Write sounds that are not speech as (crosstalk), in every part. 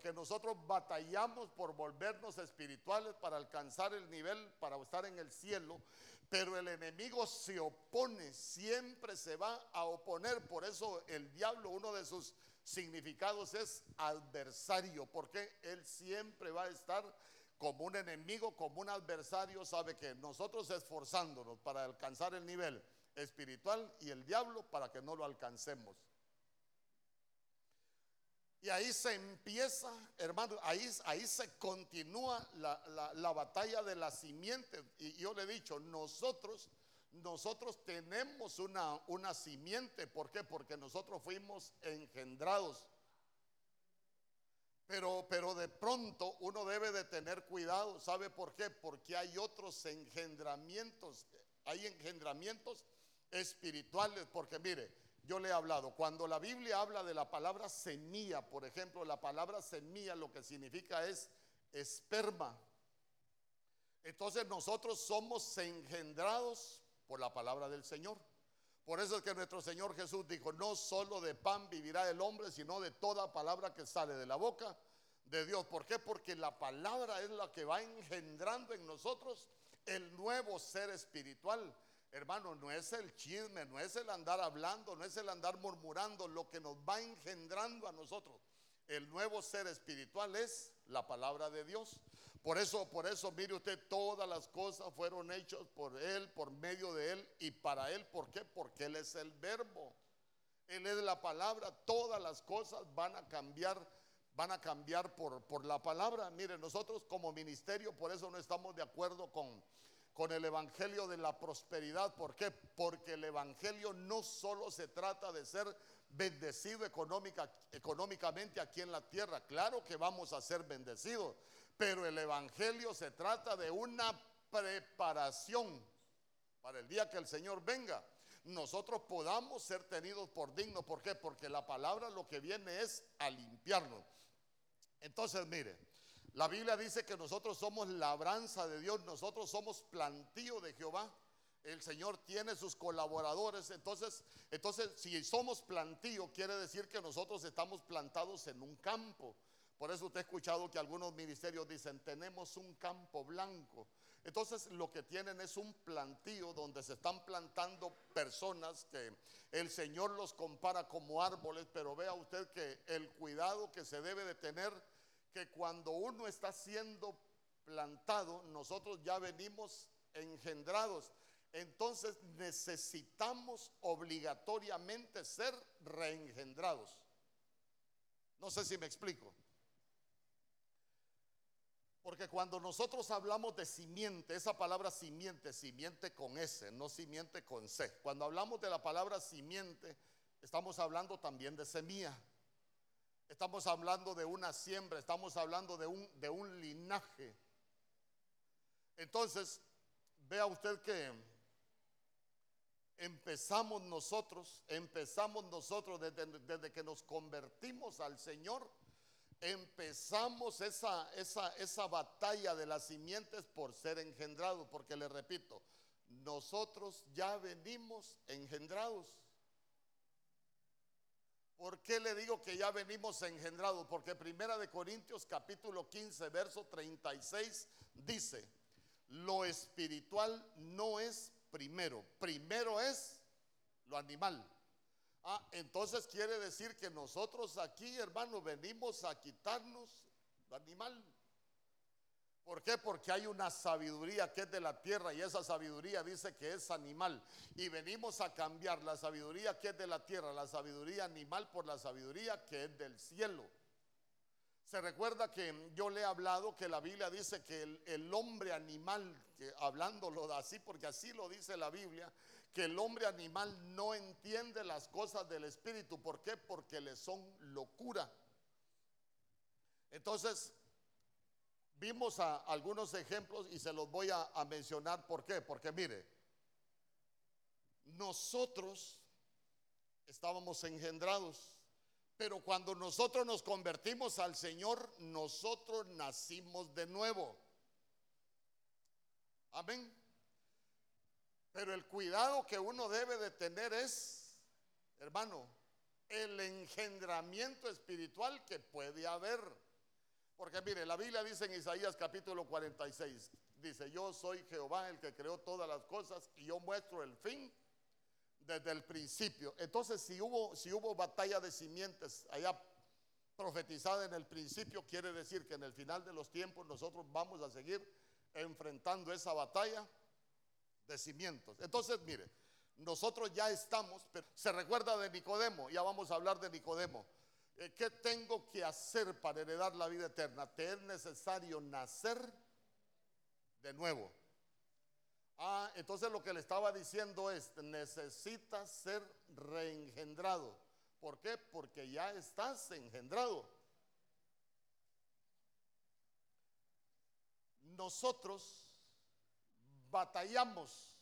Porque nosotros batallamos por volvernos espirituales para alcanzar el nivel, para estar en el cielo, pero el enemigo se opone, siempre se va a oponer. Por eso el diablo, uno de sus significados es adversario, porque él siempre va a estar como un enemigo, como un adversario, sabe que nosotros esforzándonos para alcanzar el nivel espiritual y el diablo para que no lo alcancemos. Y ahí se empieza, hermano, ahí, ahí se continúa la, batalla de la simiente. Y yo le he dicho, nosotros, nosotros tenemos una, una simiente. ¿Por qué? Porque nosotros fuimos engendrados. Pero, pero de pronto uno debe de tener cuidado. ¿Sabe por qué? Porque hay otros engendramientos. Hay engendramientos espirituales. Porque mire, yo le he hablado, cuando la Biblia habla de la palabra semilla, por ejemplo, la palabra semilla lo que significa es esperma. Entonces nosotros somos engendrados por la palabra del Señor. Por eso es que nuestro Señor Jesús dijo, no solo de pan vivirá el hombre, sino de toda palabra que sale de la boca de Dios. ¿Por qué? Porque la palabra es la que va engendrando en nosotros el nuevo ser espiritual. Hermano, no es el chisme, no es el andar hablando, no es el andar murmurando, lo que nos va engendrando a nosotros. El nuevo ser espiritual es la palabra de Dios. Por eso, por eso, mire usted, todas las cosas fueron hechas por Él, por medio de Él y para Él. ¿Por qué? Porque Él es el verbo. Él es la palabra. Todas las cosas van a cambiar, van a cambiar por, por la palabra. Mire, nosotros como ministerio, por eso no estamos de acuerdo con con el Evangelio de la prosperidad. ¿Por qué? Porque el Evangelio no solo se trata de ser bendecido económica, económicamente aquí en la tierra. Claro que vamos a ser bendecidos, pero el Evangelio se trata de una preparación para el día que el Señor venga. Nosotros podamos ser tenidos por dignos. ¿Por qué? Porque la palabra lo que viene es a limpiarnos. Entonces, mire, la Biblia dice que nosotros somos labranza de Dios, nosotros somos plantío de Jehová. El Señor tiene sus colaboradores. Entonces, entonces, si somos plantío, quiere decir que nosotros estamos plantados en un campo. Por eso usted ha escuchado que algunos ministerios dicen, tenemos un campo blanco. Entonces lo que tienen es un plantío donde se están plantando personas que el Señor los compara como árboles, pero vea usted que el cuidado que se debe de tener que cuando uno está siendo plantado, nosotros ya venimos engendrados. Entonces necesitamos obligatoriamente ser reengendrados. No sé si me explico. Porque cuando nosotros hablamos de simiente, esa palabra simiente, simiente con S, no simiente con C. Cuando hablamos de la palabra simiente, estamos hablando también de semilla. Estamos hablando de una siembra, estamos hablando de un, de un linaje. Entonces, vea usted que empezamos nosotros, empezamos nosotros desde, desde, que nos convertimos al Señor, empezamos esa, esa, esa batalla de las simientes por ser engendrados, porque le repito, nosotros ya venimos engendrados. ¿Por qué le digo que ya venimos engendrados? Porque Primera de Corintios capítulo 15, verso 36 dice, lo espiritual no es primero, primero es lo animal. Ah, entonces quiere decir que nosotros aquí, hermano, venimos a quitarnos lo animal. ¿Por qué? Porque hay una sabiduría que es de la tierra y esa sabiduría dice que es animal. Y venimos a cambiar la sabiduría que es de la tierra, la sabiduría animal por la sabiduría que es del cielo. Se recuerda que yo le he hablado que la Biblia dice que el, hombre animal, hablándolo así, porque así lo dice la Biblia, que el hombre animal no entiende las cosas del Espíritu. ¿Por qué? Porque le son locura. Entonces, Vimos a algunos ejemplos y se los voy a, a mencionar. ¿Por qué? Porque mire, nosotros estábamos engendrados, pero cuando nosotros nos convertimos al Señor, nosotros nacimos de nuevo. Amén. Pero el cuidado que uno debe de tener es, hermano, el engendramiento espiritual que puede haber. Porque mire, la Biblia dice en Isaías capítulo 46, dice, yo soy Jehová el que creó todas las cosas y yo muestro el fin desde el principio. Entonces, si hubo, si hubo batalla de simientes allá profetizada en el principio, quiere decir que en el final de los tiempos nosotros vamos a seguir enfrentando esa batalla de cimientos. Entonces, mire, nosotros ya estamos, pero se recuerda de Nicodemo, ya vamos a hablar de Nicodemo. Eh, ¿Qué tengo que hacer para heredar la vida eterna? Te es necesario nacer de nuevo. Ah, entonces lo que le estaba diciendo es, necesitas ser reengendrado. ¿Por qué? Porque ya estás engendrado. Nosotros batallamos.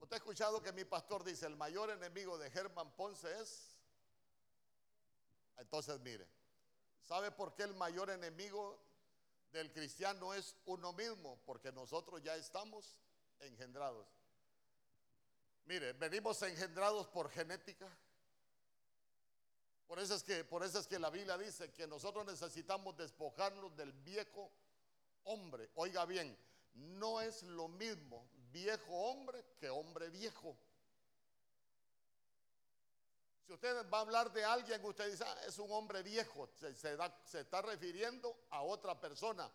Usted ha escuchado que mi pastor dice, el mayor enemigo de Germán Ponce es entonces, mire, ¿sabe por qué el mayor enemigo del cristiano es uno mismo? Porque nosotros ya estamos engendrados. Mire, venimos engendrados por genética. Por eso es que, por eso es que la Biblia dice que nosotros necesitamos despojarnos del viejo hombre. Oiga bien, no es lo mismo viejo hombre que hombre viejo. Si usted va a hablar de alguien, usted dice, ah, es un hombre viejo, se, se, está refiriendo a otra persona.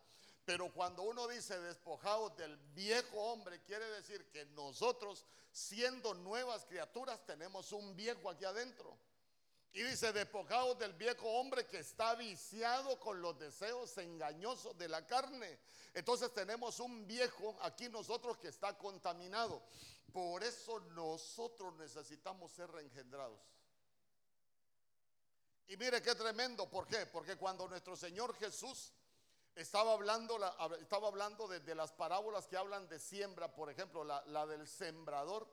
Pero cuando uno dice despojados del viejo hombre, quiere decir que nosotros, siendo nuevas criaturas, tenemos un viejo aquí adentro. Y dice, despojados del viejo hombre que está viciado con los deseos engañosos de la carne. Entonces tenemos un viejo aquí nosotros que está contaminado. Por eso nosotros necesitamos ser reengendrados. Y mire qué tremendo, ¿por qué? Porque cuando nuestro Señor Jesús estaba hablando, estaba hablando de, las parábolas que hablan de siembra, por ejemplo, la, la, del sembrador,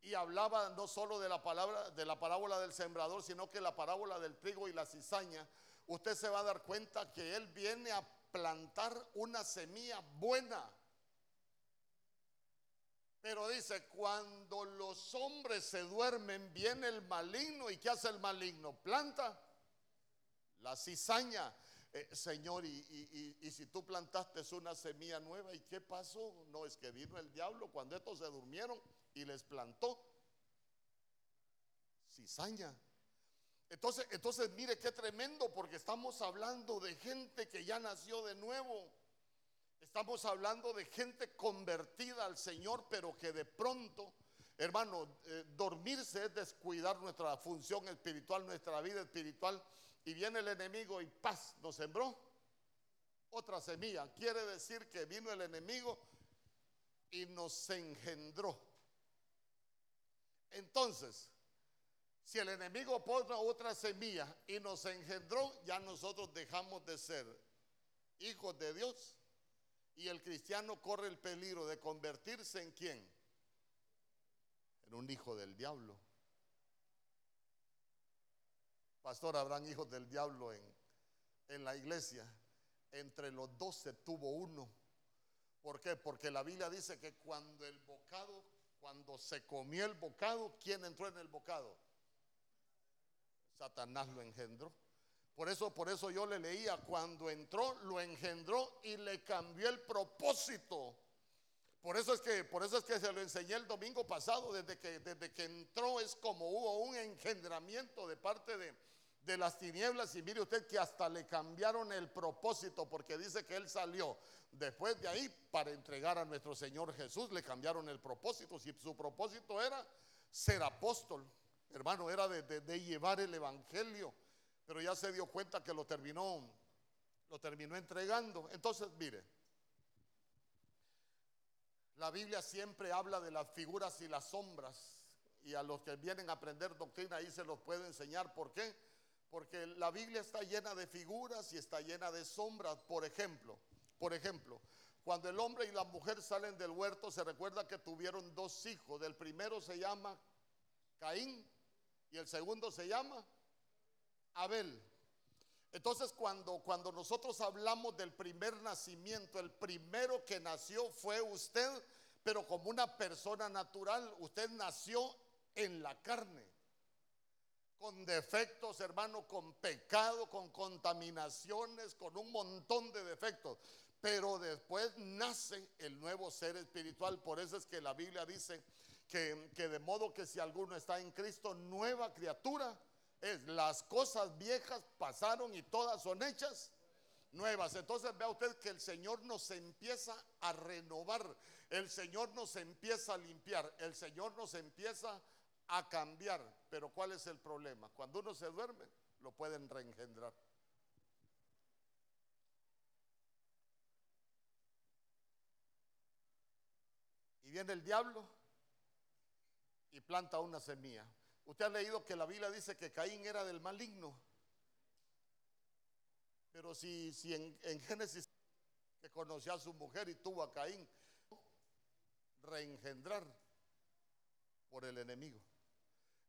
y hablaba no solo de la palabra, de la parábola del sembrador, sino que la parábola del trigo y la cizaña, usted se va a dar cuenta que Él viene a plantar una semilla buena. Pero dice, cuando los hombres se duermen, viene el maligno. ¿Y qué hace el maligno? Planta la cizaña. Eh, señor, y, si tú plantaste una semilla nueva, ¿y qué pasó? No, es que vino el diablo cuando estos se durmieron y les plantó cizaña. Entonces, entonces mire qué tremendo, porque estamos hablando de gente que ya nació de nuevo. Estamos hablando de gente convertida al Señor, pero que de pronto, hermano, eh, dormirse es descuidar nuestra función espiritual, nuestra vida espiritual y viene el enemigo y paz, nos sembró otra semilla. Quiere decir que vino el enemigo y nos engendró. Entonces, si el enemigo pone otra semilla y nos engendró, ya nosotros dejamos de ser hijos de Dios y el cristiano corre el peligro de convertirse en quién? En un hijo del diablo. Pastor, habrán hijos del diablo en, en la iglesia. Entre los doce tuvo uno. ¿Por qué? Porque la Biblia dice que cuando el bocado, cuando se comió el bocado, ¿quién entró en el bocado? Satanás lo engendró. Por eso, por eso yo le leía, cuando entró, lo engendró y le cambió el propósito. Por eso es que, por eso es que se lo enseñé el domingo pasado, desde que, desde que entró es como hubo un engendramiento de parte de, de las tinieblas y mire usted que hasta le cambiaron el propósito porque dice que él salió después de ahí para entregar a nuestro Señor Jesús, le cambiaron el propósito. Si su propósito era ser apóstol, hermano, era de, llevar el Evangelio, pero ya se dio cuenta que lo terminó, lo terminó entregando. Entonces, mire, la Biblia siempre habla de las figuras y las sombras. Y a los que vienen a aprender doctrina ahí se los puedo enseñar. ¿Por qué? Porque la Biblia está llena de figuras y está llena de sombras. Por ejemplo, por ejemplo, cuando el hombre y la mujer salen del huerto, se recuerda que tuvieron dos hijos. El primero se llama Caín y el segundo se llama Abel. Entonces, cuando, cuando nosotros hablamos del primer nacimiento, el primero que nació fue usted, pero como una persona natural, usted nació en la carne. con defectos, hermano, con pecado, con contaminaciones, con un montón de defectos. Pero después nace el nuevo ser espiritual. Por eso es que la Biblia dice que, que de modo que si alguno está en Cristo, nueva criatura es. Las cosas viejas pasaron y todas son hechas nuevas. Entonces vea usted que el Señor nos empieza a renovar, el Señor nos empieza a limpiar, el Señor nos empieza a cambiar. Pero ¿cuál es el problema? Cuando uno se duerme, lo pueden reengendrar. Y viene el diablo y planta una semilla. Usted ha leído que la Biblia dice que Caín era del maligno. Pero si, si en, en Génesis que conoció a su mujer y tuvo a Caín, reengendrar por el enemigo.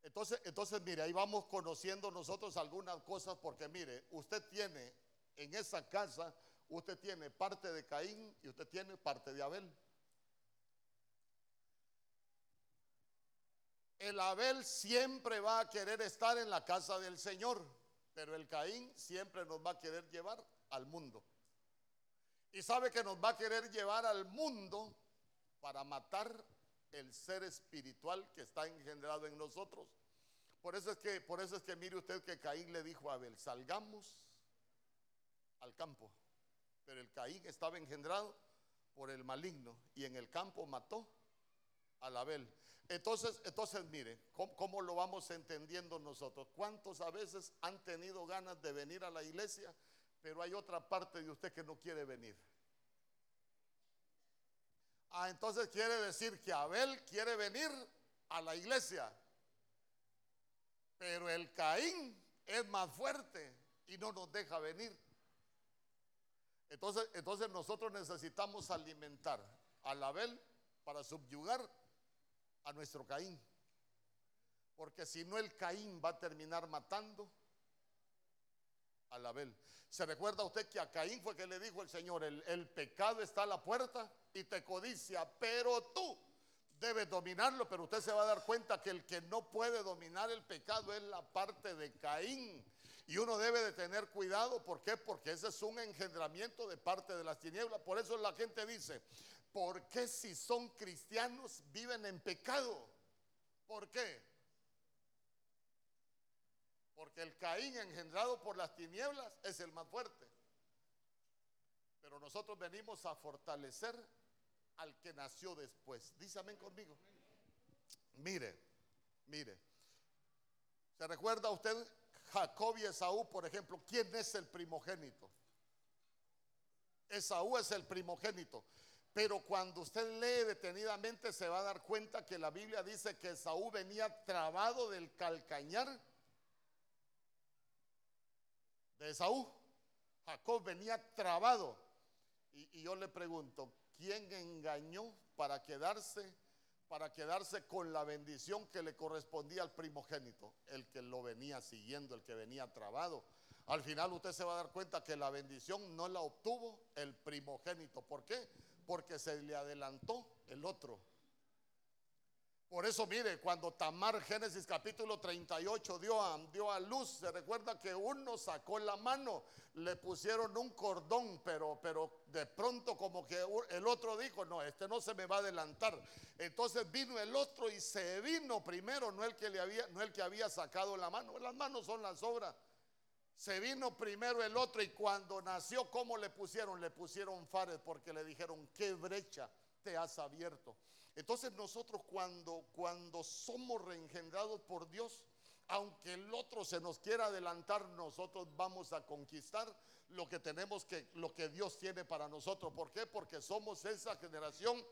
Entonces, entonces, mire, ahí vamos conociendo nosotros algunas cosas porque mire, usted tiene en esa casa, usted tiene parte de Caín y usted tiene parte de Abel. El Abel siempre va a querer estar en la casa del Señor, pero el Caín siempre nos va a querer llevar al mundo. Y sabe que nos va a querer llevar al mundo para matar el ser espiritual que está engendrado en nosotros. Por eso es que, por eso es que mire usted que Caín le dijo a Abel, salgamos al campo. Pero el Caín estaba engendrado por el maligno y en el campo mató al Abel. Entonces, entonces mire, ¿cómo, ¿cómo, lo vamos entendiendo nosotros? ¿Cuántos a veces han tenido ganas de venir a la iglesia, pero hay otra parte de usted que no quiere venir? Ah, entonces quiere decir que Abel quiere venir a la iglesia, pero el Caín es más fuerte y no nos deja venir. Entonces, entonces nosotros necesitamos alimentar al Abel para subyugar a nuestro Caín. Porque si no el Caín va a terminar matando al Abel. ¿Se recuerda usted que a Caín fue que le dijo el Señor, el, el pecado está a la puerta y te codicia, pero tú debes dominarlo, pero usted se va a dar cuenta que el que no puede dominar el pecado es la parte de Caín. Y uno debe de tener cuidado, ¿por qué? Porque ese es un engendramiento de parte de las tinieblas. Por eso la gente dice, ¿por qué si son cristianos viven en pecado? ¿Por qué? Porque el Caín engendrado por las tinieblas es el más fuerte. Pero nosotros venimos a fortalecer al que nació después. Dice amén conmigo. Mire, mire. ¿Se recuerda usted Jacob y Esaú, por ejemplo? ¿Quién es el primogénito? Esaú es el primogénito. Pero cuando usted lee detenidamente se va a dar cuenta que la Biblia dice que Esaú venía trabado del calcañar de Esaú. Jacob venía trabado. Y, y, yo le pregunto, ¿quién engañó para quedarse, para quedarse con la bendición que le correspondía al primogénito? El que lo venía siguiendo, el que venía trabado. Al final usted se va a dar cuenta que la bendición no la obtuvo el primogénito. ¿Por qué? Porque se le adelantó el otro. Por eso, mire, cuando Tamar, Génesis capítulo 38, dio a, dio a luz, se recuerda que uno sacó la mano, le pusieron un cordón, pero, pero de pronto como que el otro dijo, no, este no se me va a adelantar. Entonces vino el otro y se vino primero, no el que, le había, no el que había sacado la mano, las manos son las obras. Se vino primero el otro y cuando nació, ¿cómo le pusieron? Le pusieron fares porque le dijeron, ¿qué brecha te has abierto? Entonces nosotros cuando, cuando somos reengendrados por Dios, aunque el otro se nos quiera adelantar, nosotros vamos a conquistar lo que tenemos que, lo que Dios tiene para nosotros. ¿Por qué? Porque somos esa generación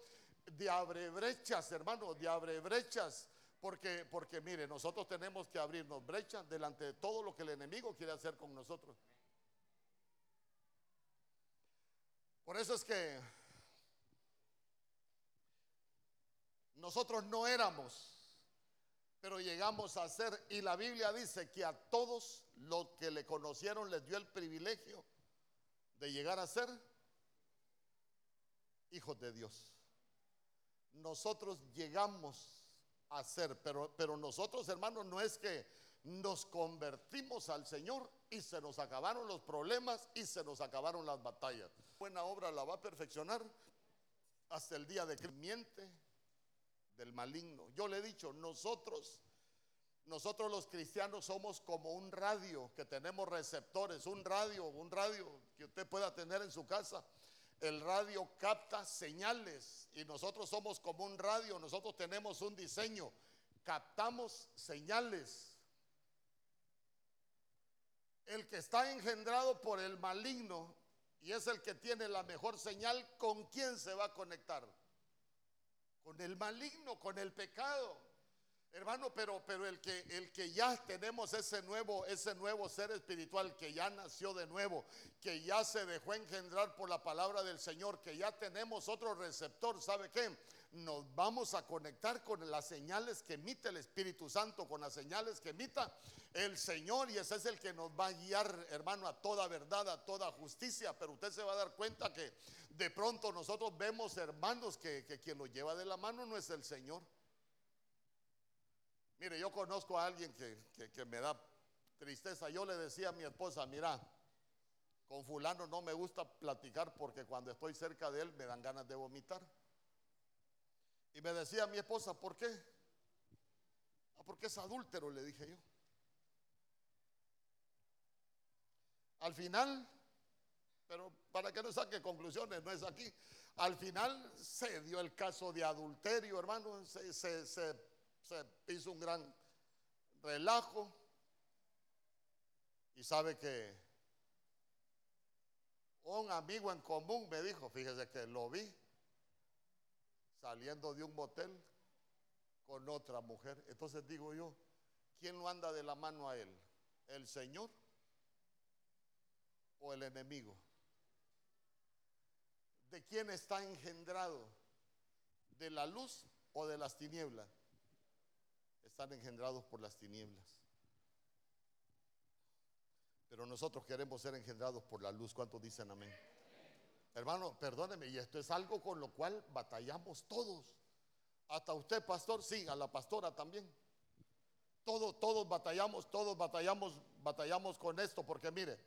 de abrebrechas, hermano, de abrebrechas. Porque, porque mire, nosotros tenemos que abrirnos brechas delante de todo lo que el enemigo quiere hacer con nosotros. Por eso es que Nosotros no éramos, pero llegamos a ser. Y la Biblia dice que a todos los que le conocieron les dio el privilegio de llegar a ser hijos de Dios. Nosotros llegamos a ser, pero, pero nosotros hermanos no es que nos convertimos al Señor y se nos acabaron los problemas y se nos acabaron las batallas. Buena obra la va a perfeccionar hasta el día de que miente del maligno. Yo le he dicho, nosotros, nosotros los cristianos somos como un radio que tenemos receptores, un radio, un radio que usted pueda tener en su casa. El radio capta señales y nosotros somos como un radio, nosotros tenemos un diseño, captamos señales. El que está engendrado por el maligno y es el que tiene la mejor señal, ¿con quién se va a conectar? con el maligno, con el pecado. Hermano, pero, pero el, que, el que ya tenemos ese nuevo, ese nuevo ser espiritual, que ya nació de nuevo, que ya se dejó engendrar por la palabra del Señor, que ya tenemos otro receptor, ¿sabe qué? Nos vamos a conectar con las señales que emite el Espíritu Santo, con las señales que emita el Señor, y ese es el que nos va a guiar, hermano, a toda verdad, a toda justicia. Pero usted se va a dar cuenta que de pronto nosotros vemos hermanos que, quien lo lleva de la mano no es el Señor. Mire, yo conozco a alguien que, que, me da tristeza. Yo le decía a mi esposa, mira, con fulano no me gusta platicar porque cuando estoy cerca de él me dan ganas de vomitar. Y me decía mi esposa, ¿por qué? Ah, porque es adúltero, le dije yo. Al final pero para que no saque conclusiones, no es aquí. Al final se dio el caso de adulterio, hermano, se, se, hizo un gran relajo. Y sabe que un amigo en común me dijo, fíjese que lo vi saliendo de un motel con otra mujer. Entonces digo yo, ¿quién lo anda de la mano a él? ¿El Señor o el enemigo? ¿De quién está engendrado? ¿De la luz o de las tinieblas? Están engendrados por las tinieblas. Pero nosotros queremos ser engendrados por la luz. ¿Cuántos dicen amén? Hermano, perdóneme, y esto es algo con lo cual batallamos todos. Hasta usted, pastor, sí, a la pastora también. Todos, todos batallamos, todos batallamos, batallamos con esto, porque mire,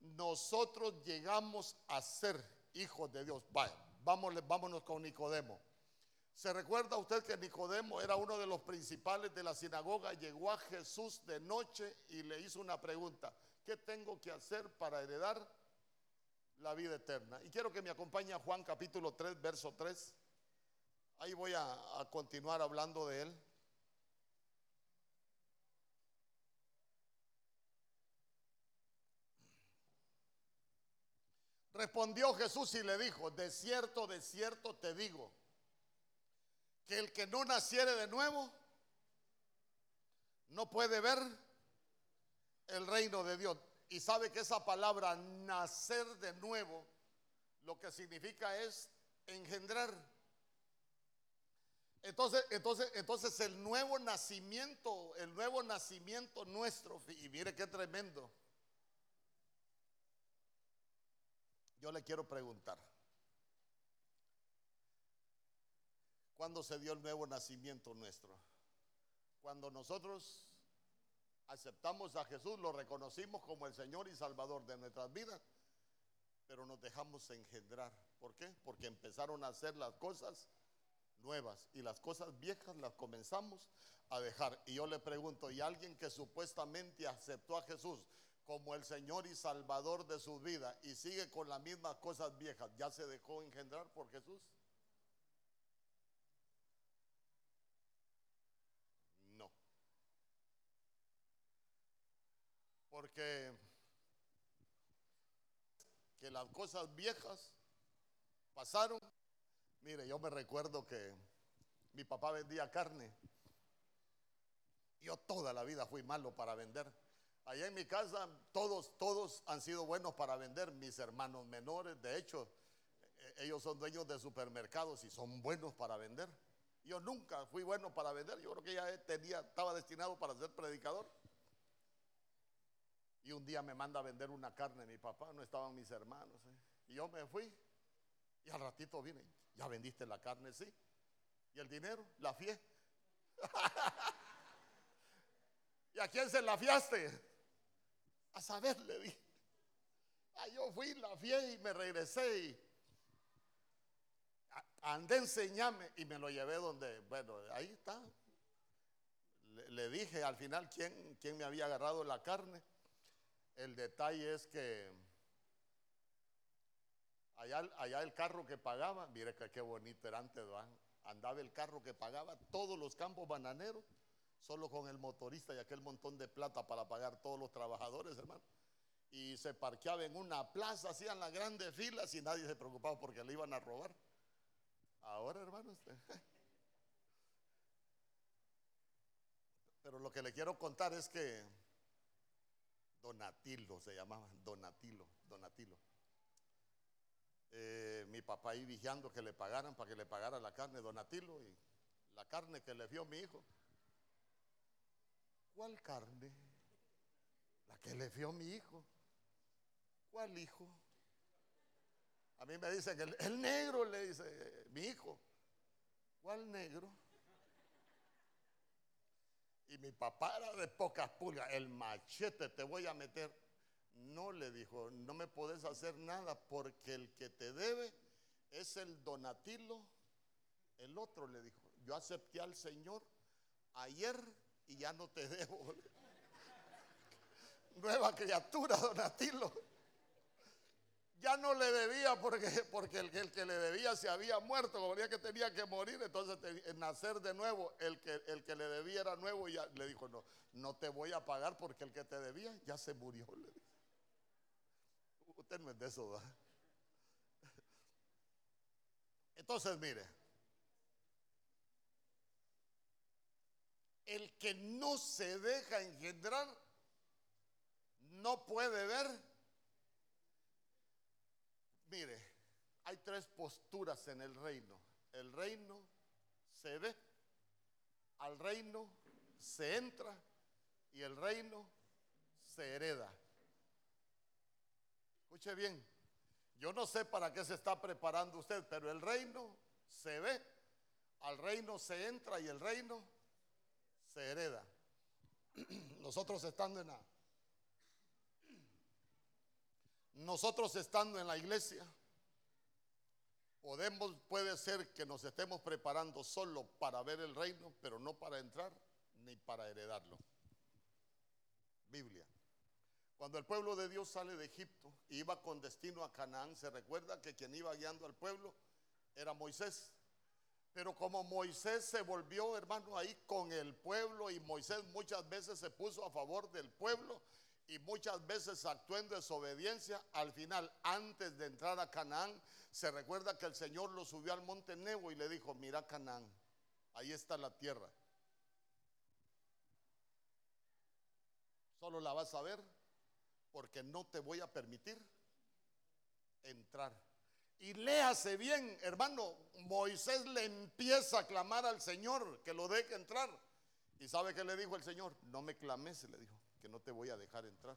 nosotros llegamos a ser hijos de Dios. Vaya, vámonos, vámonos con Nicodemo. ¿Se recuerda usted que Nicodemo era uno de los principales de la sinagoga? Llegó a Jesús de noche y le hizo una pregunta. ¿Qué tengo que hacer para heredar la vida eterna? Y quiero que me acompañe a Juan capítulo 3, verso 3. Ahí voy a, a continuar hablando de él. Respondió Jesús y le dijo, de cierto, de cierto te digo, que el que no naciere de nuevo no puede ver el reino de Dios. Y sabe que esa palabra nacer de nuevo lo que significa es engendrar. Entonces, entonces, entonces el nuevo nacimiento, el nuevo nacimiento nuestro, y mire qué tremendo Yo le quiero preguntar, ¿cuándo se dio el nuevo nacimiento nuestro? Cuando nosotros aceptamos a Jesús, lo reconocimos como el Señor y Salvador de nuestras vidas, pero nos dejamos engendrar. ¿Por qué? Porque empezaron a hacer las cosas nuevas y las cosas viejas las comenzamos a dejar. Y yo le pregunto, ¿y alguien que supuestamente aceptó a Jesús como el Señor y Salvador de su vida y sigue con las mismas cosas viejas, ¿ya se dejó engendrar por Jesús? No. Porque que las cosas viejas pasaron. Mire, yo me recuerdo que mi papá vendía carne. Yo toda la vida fui malo para vender. Allá en mi casa todos, todos han sido buenos para vender, mis hermanos menores, de hecho, e, ellos son dueños de supermercados y son buenos para vender. Yo nunca fui bueno para vender, yo creo que ya tenía, estaba destinado para ser predicador. Y un día me manda a vender una carne mi papá, no estaban mis hermanos. ¿eh? Y yo me fui y al ratito vine, ya vendiste la carne, sí. ¿Y el dinero? La fiesta. (laughs) ¿Y a quién se la fiaste? A saber, le dije. Ah, yo fui, la fié y me regresé y andé enseñarme y me lo llevé donde, bueno, ahí está. Le, dije al final quién, quién me había agarrado la carne. El detalle es que allá, el carro que pagaba, mire que qué bonito era antes, andaba el carro que pagaba todos los campos bananeros, solo con el motorista y aquel montón de plata para pagar todos los trabajadores, hermano. Y se parqueaba en una plaza, hacían las grandes filas y nadie se preocupaba porque le iban a robar. Ahora, hermano, (laughs) Pero lo que le quiero contar es que Donatilo se llamaba, Donatilo, Donatilo. Eh, mi papá ahí vigiando que le pagaran para que le pagara la carne Donatilo y la carne que le dio mi hijo. ¿Cuál carne? La que le dio mi hijo. ¿Cuál hijo? A mí me dicen que el, negro le dice, mi hijo. ¿Cuál negro? Y mi papá era de pocas pulgas. El machete te voy a meter. No le dijo, no me podés hacer nada porque el que te debe es el donatilo. El otro le dijo, yo acepté al Señor ayer y ya no te (laughs) debo. Nueva criatura, donatilo. Ya no le debía porque, porque el, que le debía se había muerto, como que tenía que morir, entonces nacer de nuevo, el que, el que le debía era nuevo ya le dijo, no, no te voy a pagar porque el que te debía ya se murió. Usted no es de eso, ¿verdad? Entonces, mire, el que no se deja engendrar no puede ver. Mire, hay tres posturas en el reino. El reino se ve, al reino se entra y el reino se hereda. Escuche bien, yo no sé para qué se está preparando usted, pero el reino se ve, al reino se entra y el reino se hereda. (clears throat) Nosotros estando en la nosotros estando en la iglesia podemos puede ser que nos estemos preparando solo para ver el reino, pero no para entrar ni para heredarlo. Biblia. Cuando el pueblo de Dios sale de Egipto y iba con destino a Canaán, se recuerda que quien iba guiando al pueblo era Moisés. Pero como Moisés se volvió, hermano, ahí con el pueblo y Moisés muchas veces se puso a favor del pueblo y muchas veces actuó en desobediencia, al final, antes de entrar a Canaán, se recuerda que el Señor lo subió al monte Nebo y le dijo, mira Canaán, ahí está la tierra. Solo la vas a ver porque no te voy a permitir entrar. Y léase bien, hermano, Moisés le empieza a clamar al Señor que lo deje entrar. ¿Y sabe qué le dijo el Señor? No me clames, le dijo, que no te voy a dejar entrar.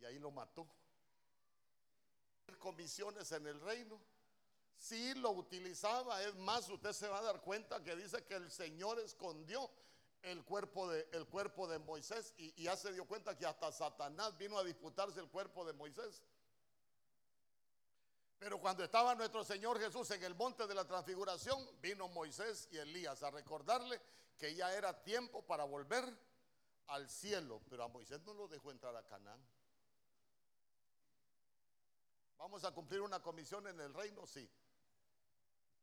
Y ahí lo mató. Comisiones en el reino. Sí lo utilizaba, es más, usted se va a dar cuenta que dice que el Señor escondió el cuerpo de, el cuerpo de Moisés y, ya se dio cuenta que hasta Satanás vino a disputarse el cuerpo de Moisés. Pero cuando estaba nuestro Señor Jesús en el monte de la transfiguración, vino Moisés y Elías a recordarle que ya era tiempo para volver al cielo, pero a Moisés no lo dejó entrar a Canaán. Vamos a cumplir una comisión en el reino, sí,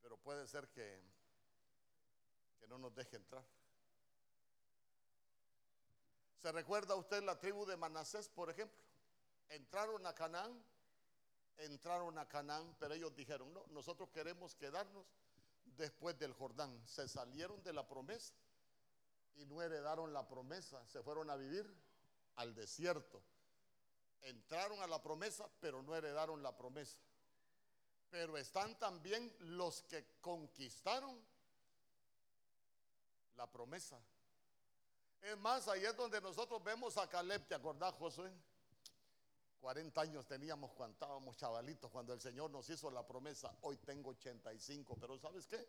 pero puede ser que, que no nos deje entrar. ¿Se recuerda usted la tribu de Manasés, por ejemplo? Entraron a Canaán, entraron a Canaán, pero ellos dijeron, no, nosotros queremos quedarnos después del Jordán. Se salieron de la promesa y no heredaron la promesa, se fueron a vivir al desierto. Entraron a la promesa, pero no heredaron la promesa. Pero están también los que conquistaron la promesa. Es más, ahí es donde nosotros vemos a Caleb, ¿te acordás, Josué? 40 años teníamos cuando estábamos chavalitos, cuando el Señor nos hizo la promesa. Hoy tengo 85, pero ¿sabes qué?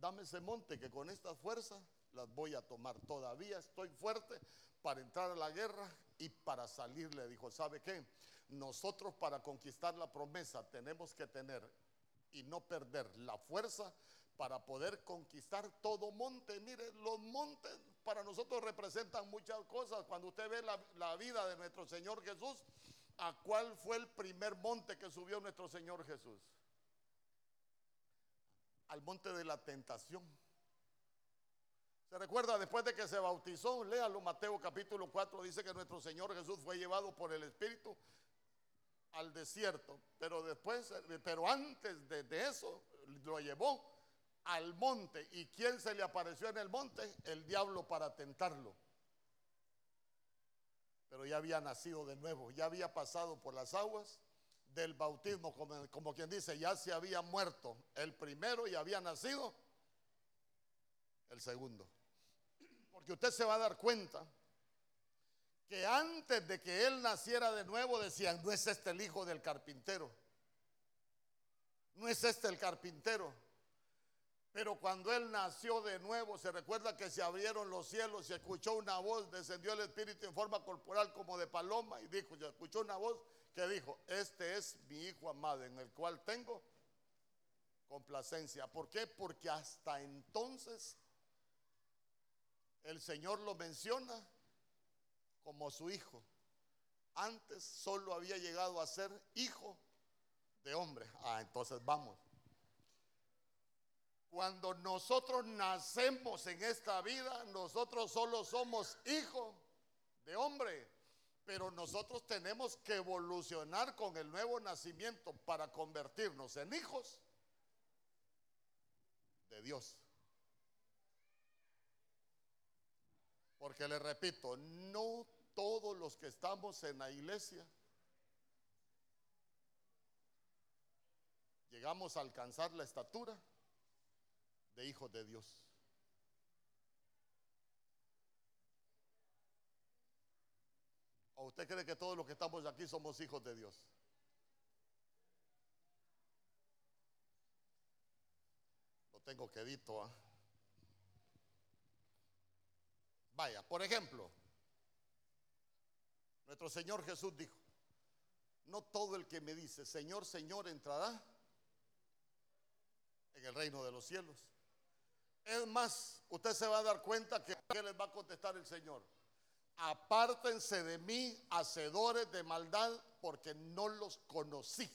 Dame ese monte que con esta fuerza las voy a tomar. Todavía estoy fuerte para entrar a la guerra y para salir. Le dijo, ¿sabe qué? Nosotros para conquistar la promesa tenemos que tener y no perder la fuerza para poder conquistar todo monte. Mire, los montes para nosotros representan muchas cosas. Cuando usted ve la, la vida de nuestro Señor Jesús, ¿a cuál fue el primer monte que subió nuestro Señor Jesús? Al monte de la tentación. ¿Se recuerda después de que se bautizó? Léalo, Mateo capítulo 4 dice que nuestro Señor Jesús fue llevado por el Espíritu al desierto, pero después, pero antes de, de eso lo llevó al monte. ¿Y quién se le apareció en el monte? El diablo para tentarlo. Pero ya había nacido de nuevo, ya había pasado por las aguas del bautismo, como, como quien dice, ya se había muerto el primero y había nacido el segundo. Porque usted se va a dar cuenta que antes de que él naciera de nuevo decían, no es este el hijo del carpintero, no es este el carpintero. Pero cuando él nació de nuevo, se recuerda que se abrieron los cielos, se escuchó una voz, descendió el Espíritu en forma corporal como de paloma y dijo, se escuchó una voz que dijo, este es mi hijo amado en el cual tengo complacencia. ¿Por qué? Porque hasta entonces el Señor lo menciona como su hijo. Antes solo había llegado a ser hijo de hombre. Ah, entonces vamos. Cuando nosotros nacemos en esta vida, nosotros solo somos hijos de hombre, pero nosotros tenemos que evolucionar con el nuevo nacimiento para convertirnos en hijos de Dios. Porque le repito, no todos los que estamos en la iglesia llegamos a alcanzar la estatura de hijos de Dios. ¿O usted cree que todos los que estamos aquí somos hijos de Dios? Lo tengo quedito. ¿ah? Vaya, por ejemplo, nuestro Señor Jesús dijo, no todo el que me dice, Señor, Señor, entrará en el reino de los cielos. Es más, usted se va a dar cuenta que les va a contestar el Señor. Apártense de mí, hacedores de maldad, porque no los conocí.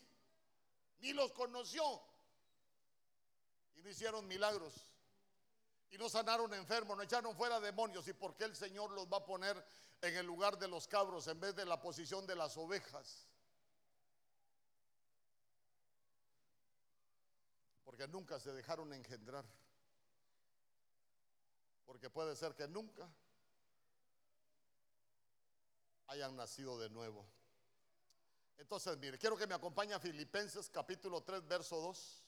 Ni los conoció. Y no hicieron milagros. Y no sanaron enfermos, no echaron fuera demonios. ¿Y por qué el Señor los va a poner en el lugar de los cabros en vez de la posición de las ovejas? Porque nunca se dejaron engendrar. Porque puede ser que nunca hayan nacido de nuevo. Entonces, mire, quiero que me acompañe a Filipenses capítulo 3, verso 2.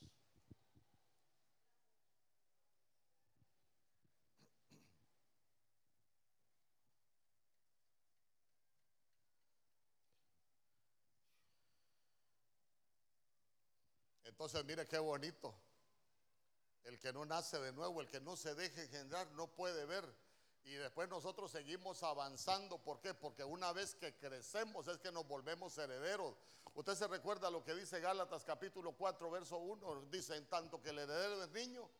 Entonces, mire qué bonito. El que no nace de nuevo, el que no se deje engendrar, no puede ver. Y después nosotros seguimos avanzando. ¿Por qué? Porque una vez que crecemos es que nos volvemos herederos. Usted se recuerda lo que dice Gálatas capítulo 4, verso 1. Dice, en tanto que el heredero es niño,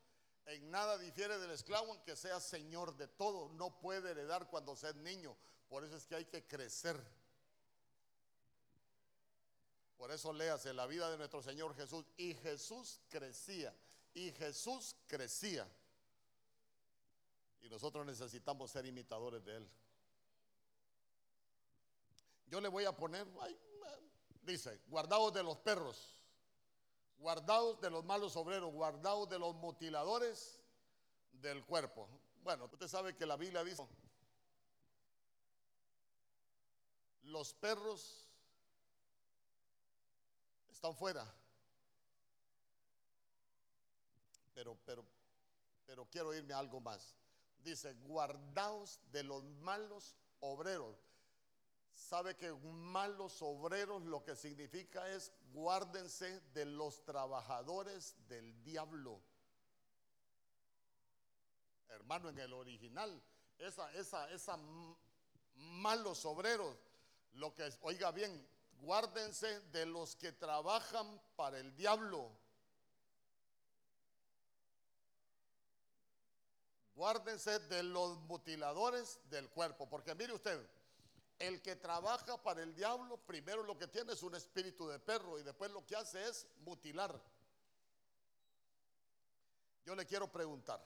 en nada difiere del esclavo, aunque sea señor de todo. No puede heredar cuando sea niño. Por eso es que hay que crecer. Por eso léase la vida de nuestro Señor Jesús. Y Jesús crecía. Y Jesús crecía. Y nosotros necesitamos ser imitadores de Él. Yo le voy a poner, dice, guardados de los perros, guardados de los malos obreros, guardados de los mutiladores del cuerpo. Bueno, usted sabe que la Biblia dice, los perros están fuera. Pero, pero, pero quiero irme a algo más. Dice, guardaos de los malos obreros. ¿Sabe que malos obreros lo que significa es guárdense de los trabajadores del diablo? hermano, en el original, esa, esa, esa malos obreros, lo que oiga bien, guárdense de los que trabajan para el diablo. Guárdense de los mutiladores del cuerpo, porque mire usted, el que trabaja para el diablo, primero lo que tiene es un espíritu de perro y después lo que hace es mutilar. Yo le quiero preguntar,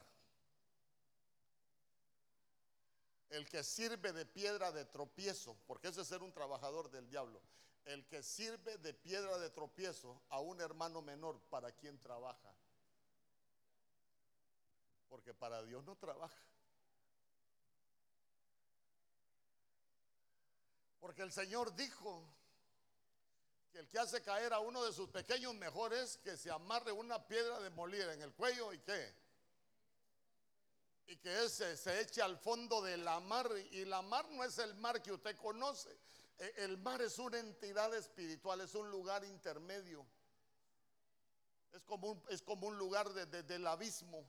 el que sirve de piedra de tropiezo, porque ese es ser un trabajador del diablo, el que sirve de piedra de tropiezo a un hermano menor, ¿para quién trabaja? Porque para Dios no trabaja. Porque el Señor dijo que el que hace caer a uno de sus pequeños mejores que se amarre una piedra de molir en el cuello y qué? y que ese se eche al fondo de la mar. Y la mar no es el mar que usted conoce. E, el mar es una entidad espiritual, es un lugar intermedio. Es como un, es como un lugar de, del abismo.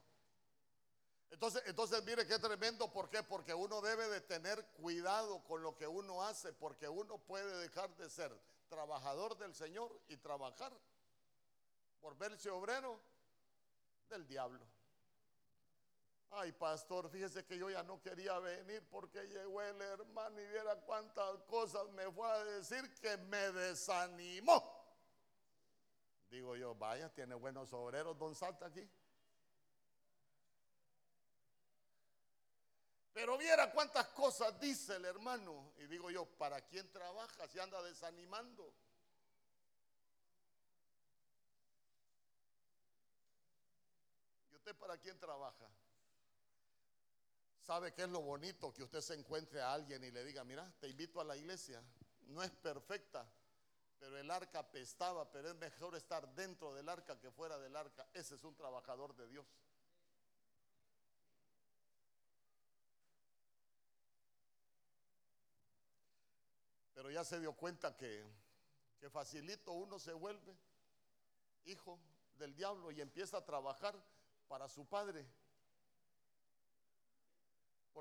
Entonces, entonces mire qué tremendo, ¿por qué? Porque uno debe de tener cuidado con lo que uno hace, porque uno puede dejar de ser trabajador del Señor y trabajar por verse obrero del diablo. Ay, pastor, fíjese que yo ya no quería venir porque llegó el hermano y viera cuántas cosas me fue a decir que me desanimó. Digo yo, vaya, tiene buenos obreros, don Salta aquí. Pero viera cuántas cosas dice el hermano. Y digo yo, ¿para quién trabaja si anda desanimando? ¿Y usted para quién trabaja? ¿Sabe qué es lo bonito? Que usted se encuentre a alguien y le diga, mira, te invito a la iglesia. No es perfecta, pero el arca apestaba, pero es mejor estar dentro del arca que fuera del arca. Ese es un trabajador de Dios. Pero ya se dio cuenta que, que facilito uno se vuelve hijo del diablo y empieza a trabajar para su padre.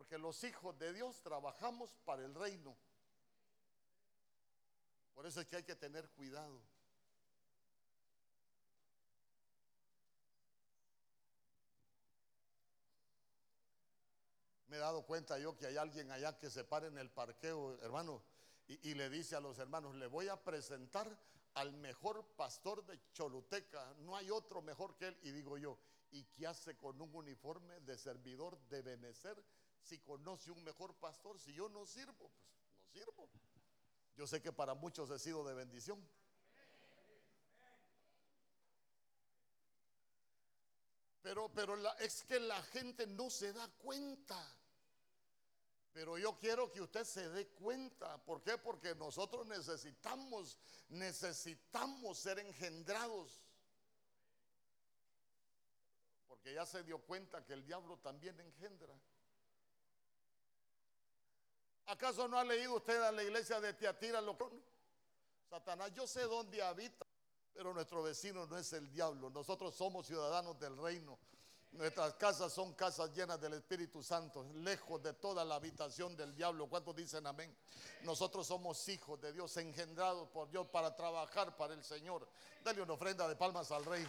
Porque los hijos de Dios trabajamos para el reino. Por eso es que hay que tener cuidado. Me he dado cuenta yo que hay alguien allá que se para en el parqueo, hermano, y, le dice a los hermanos, le voy a presentar al mejor pastor de Choluteca, no hay otro mejor que él. Y digo yo, ¿y qué hace con un uniforme de servidor de Benecer si conoce un mejor pastor, si yo no sirvo, pues no sirvo. Yo sé que para muchos he sido de bendición. Pero, pero es que la gente no se da cuenta. Pero yo quiero que usted se dé cuenta. ¿Por qué? Porque nosotros necesitamos, necesitamos ser engendrados. Porque ya se dio cuenta que el diablo también engendra. ¿Acaso no ha leído usted a la iglesia de Tiatira lo Satanás, yo sé dónde habita, pero nuestro vecino no es el diablo. Nosotros somos ciudadanos del reino. Nuestras casas son casas llenas del Espíritu Santo, lejos de toda la habitación del diablo. ¿Cuántos dicen amén? Nosotros somos hijos de Dios, engendrados por Dios para trabajar para el Señor. Dale una ofrenda de palmas al rey.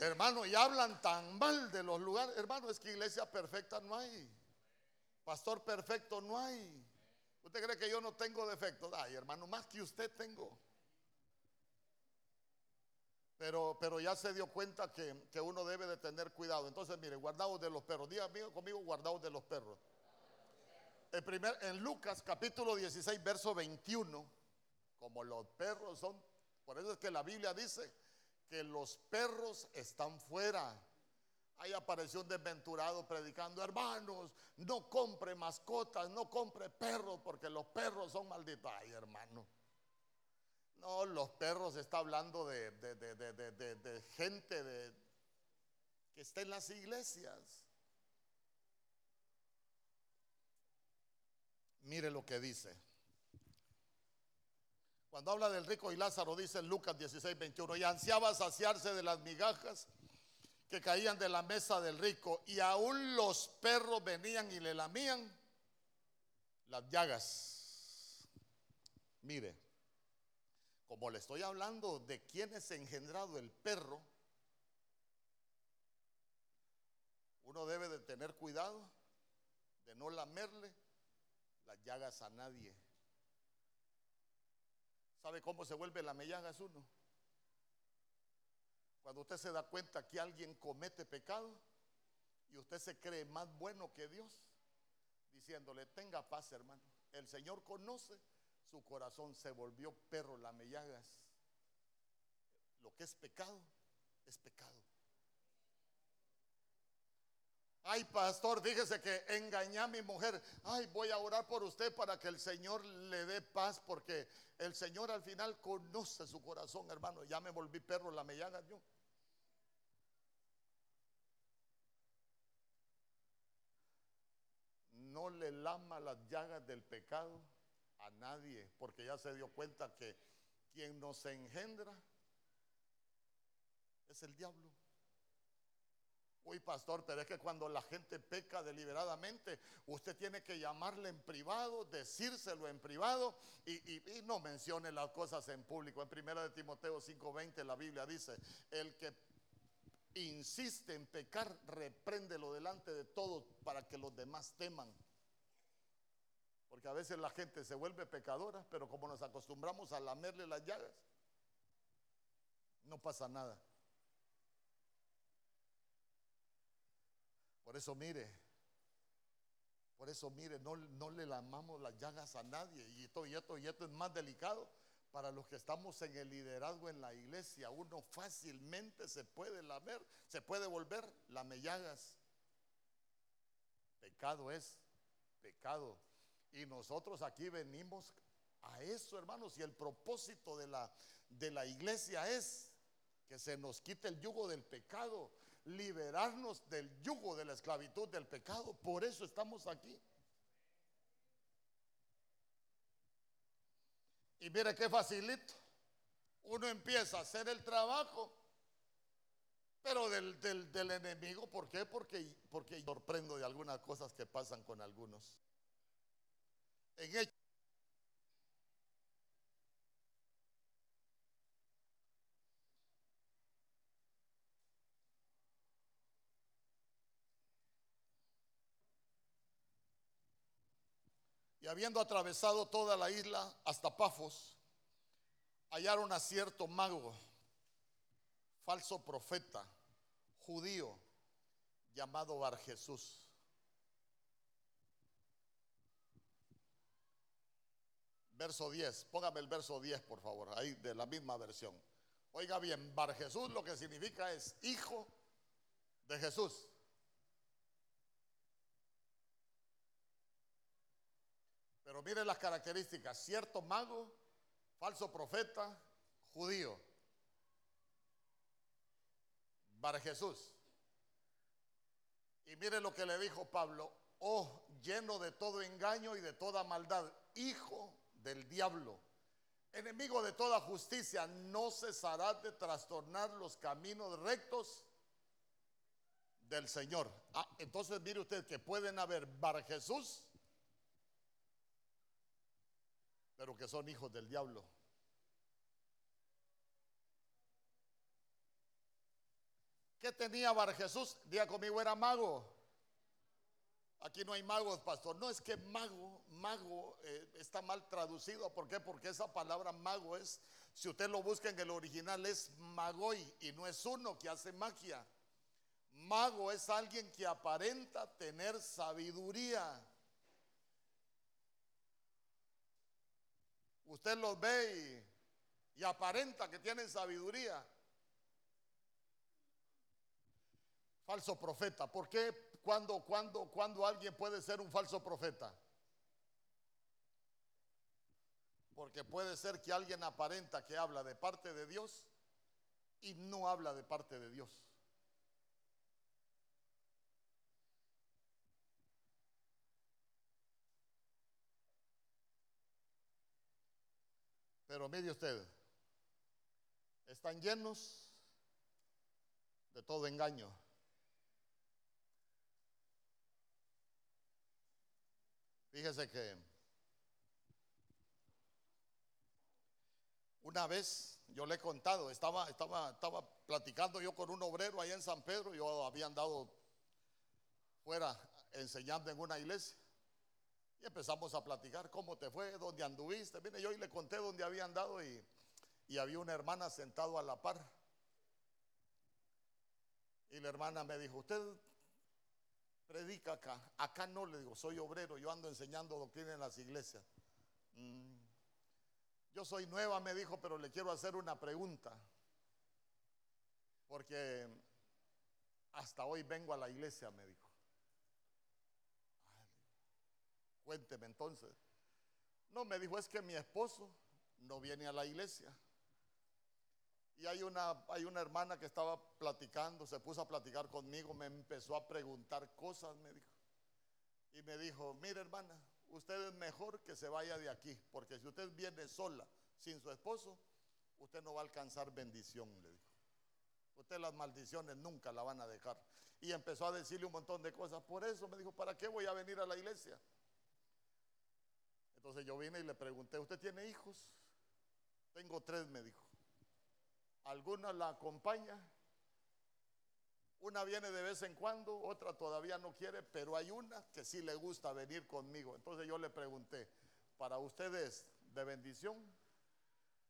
Hermano, y hablan tan mal de los lugares. Hermano, es que iglesia perfecta no hay. Pastor perfecto no hay. ¿Usted cree que yo no tengo defectos? Ay, hermano, más que usted tengo. Pero, pero ya se dio cuenta que, uno debe de tener cuidado. Entonces, mire, guardados de los perros. Diga conmigo, guardados de los perros. En Lucas capítulo 16, verso 21, como los perros son, por eso es que la Biblia dice que los perros están fuera. Ahí apareció un desventurado predicando, hermanos, no compre mascotas, no compre perros, porque los perros son malditos. Ay, hermano. No, los perros está hablando de, de gente que está en las iglesias. Mire lo que dice. Cuando habla del rico y Lázaro, dice en Lucas 16, 21, y ansiaba saciarse de las migajas que caían de la mesa del rico, y aún los perros venían y le lamían las llagas. Mire, como le estoy hablando de quién es engendrado el perro, uno debe de tener cuidado de no lamerle las llagas a nadie. ¿Sabe cómo se vuelve la mellagas uno? Cuando usted se da cuenta que alguien comete pecado y usted se cree más bueno que Dios, diciéndole, tenga paz hermano, el Señor conoce, su corazón se volvió perro la mellagas. Lo que es pecado, es pecado. Ay, pastor, fíjese que engañé a mi mujer. Ay, voy a orar por usted para que el Señor le dé paz, porque el Señor al final conoce su corazón, hermano. Ya me volví perro, la me llaga yo. No le lama las llagas del pecado a nadie, porque ya se dio cuenta que quien nos engendra es el diablo. Uy, pastor, pero es que cuando la gente peca deliberadamente, usted tiene que llamarle en privado, decírselo en privado y, no mencione las cosas en público. En primera de Timoteo 5:20 la Biblia dice, el que insiste en pecar, repréndelo delante de todos para que los demás teman. Porque a veces la gente se vuelve pecadora, pero como nos acostumbramos a lamerle las llagas, no pasa nada. Por eso mire, por eso mire, no, no le lamamos las llagas a nadie. Y esto, y esto, y esto es más delicado para los que estamos en el liderazgo en la iglesia. Uno fácilmente se puede lamer, se puede volver lamellagas. Pecado es pecado. Y nosotros aquí venimos a eso, hermanos. Y el propósito de la, de la iglesia es que se nos quite el yugo del pecado liberarnos del yugo de la esclavitud del pecado. Por eso estamos aquí. Y mire qué facilito. Uno empieza a hacer el trabajo, pero del, del, enemigo. ¿Por qué? Porque, porque sorprendo de algunas cosas que pasan con algunos. En habiendo atravesado toda la isla hasta Pafos, hallaron a cierto mago, falso profeta, judío, llamado Bar Jesús. Verso 10, póngame el verso 10 por favor, ahí de la misma versión. Oiga bien, Bar Jesús lo que significa es hijo de Jesús. Pero miren las características, cierto mago, falso profeta, judío. Bar Jesús. Y miren lo que le dijo Pablo, oh, lleno de todo engaño y de toda maldad, hijo del diablo, enemigo de toda justicia, no cesará de trastornar los caminos rectos del Señor. Ah, entonces mire usted que pueden haber Bar Jesús pero que son hijos del diablo. ¿Qué tenía Bar Jesús? Día conmigo era mago. Aquí no hay magos, pastor. No es que mago, mago eh, está mal traducido. ¿Por qué? Porque esa palabra mago es, si usted lo busca en el original, es magoy y no es uno que hace magia. Mago es alguien que aparenta tener sabiduría. Usted los ve y, aparenta que tienen sabiduría. Falso profeta. ¿Por qué cuando, cuando, cuando alguien puede ser un falso profeta? Porque puede ser que alguien aparenta que habla de parte de Dios y no habla de parte de Dios. Pero mire usted, están llenos de todo engaño. Fíjese que una vez yo le he contado, estaba, estaba, estaba platicando yo con un obrero allá en San Pedro, yo había andado fuera enseñando en una iglesia. Y empezamos a platicar cómo te fue, dónde anduviste. Mire, yo y le conté dónde había andado y, y había una hermana sentado a la par. Y la hermana me dijo, usted predica acá. Acá no, le digo, soy obrero, yo ando enseñando doctrina en las iglesias. Mm. Yo soy nueva, me dijo, pero le quiero hacer una pregunta. Porque hasta hoy vengo a la iglesia, me dijo. Cuénteme entonces. No, me dijo, es que mi esposo no viene a la iglesia. Y hay una, hay una hermana que estaba platicando, se puso a platicar conmigo, me empezó a preguntar cosas, me dijo. Y me dijo, mire hermana, usted es mejor que se vaya de aquí, porque si usted viene sola, sin su esposo, usted no va a alcanzar bendición, le dijo. Usted las maldiciones nunca la van a dejar. Y empezó a decirle un montón de cosas. Por eso me dijo, ¿para qué voy a venir a la iglesia? Entonces yo vine y le pregunté, ¿usted tiene hijos? Tengo tres, me dijo. Alguna la acompaña, una viene de vez en cuando, otra todavía no quiere, pero hay una que sí le gusta venir conmigo. Entonces yo le pregunté, ¿para ustedes de bendición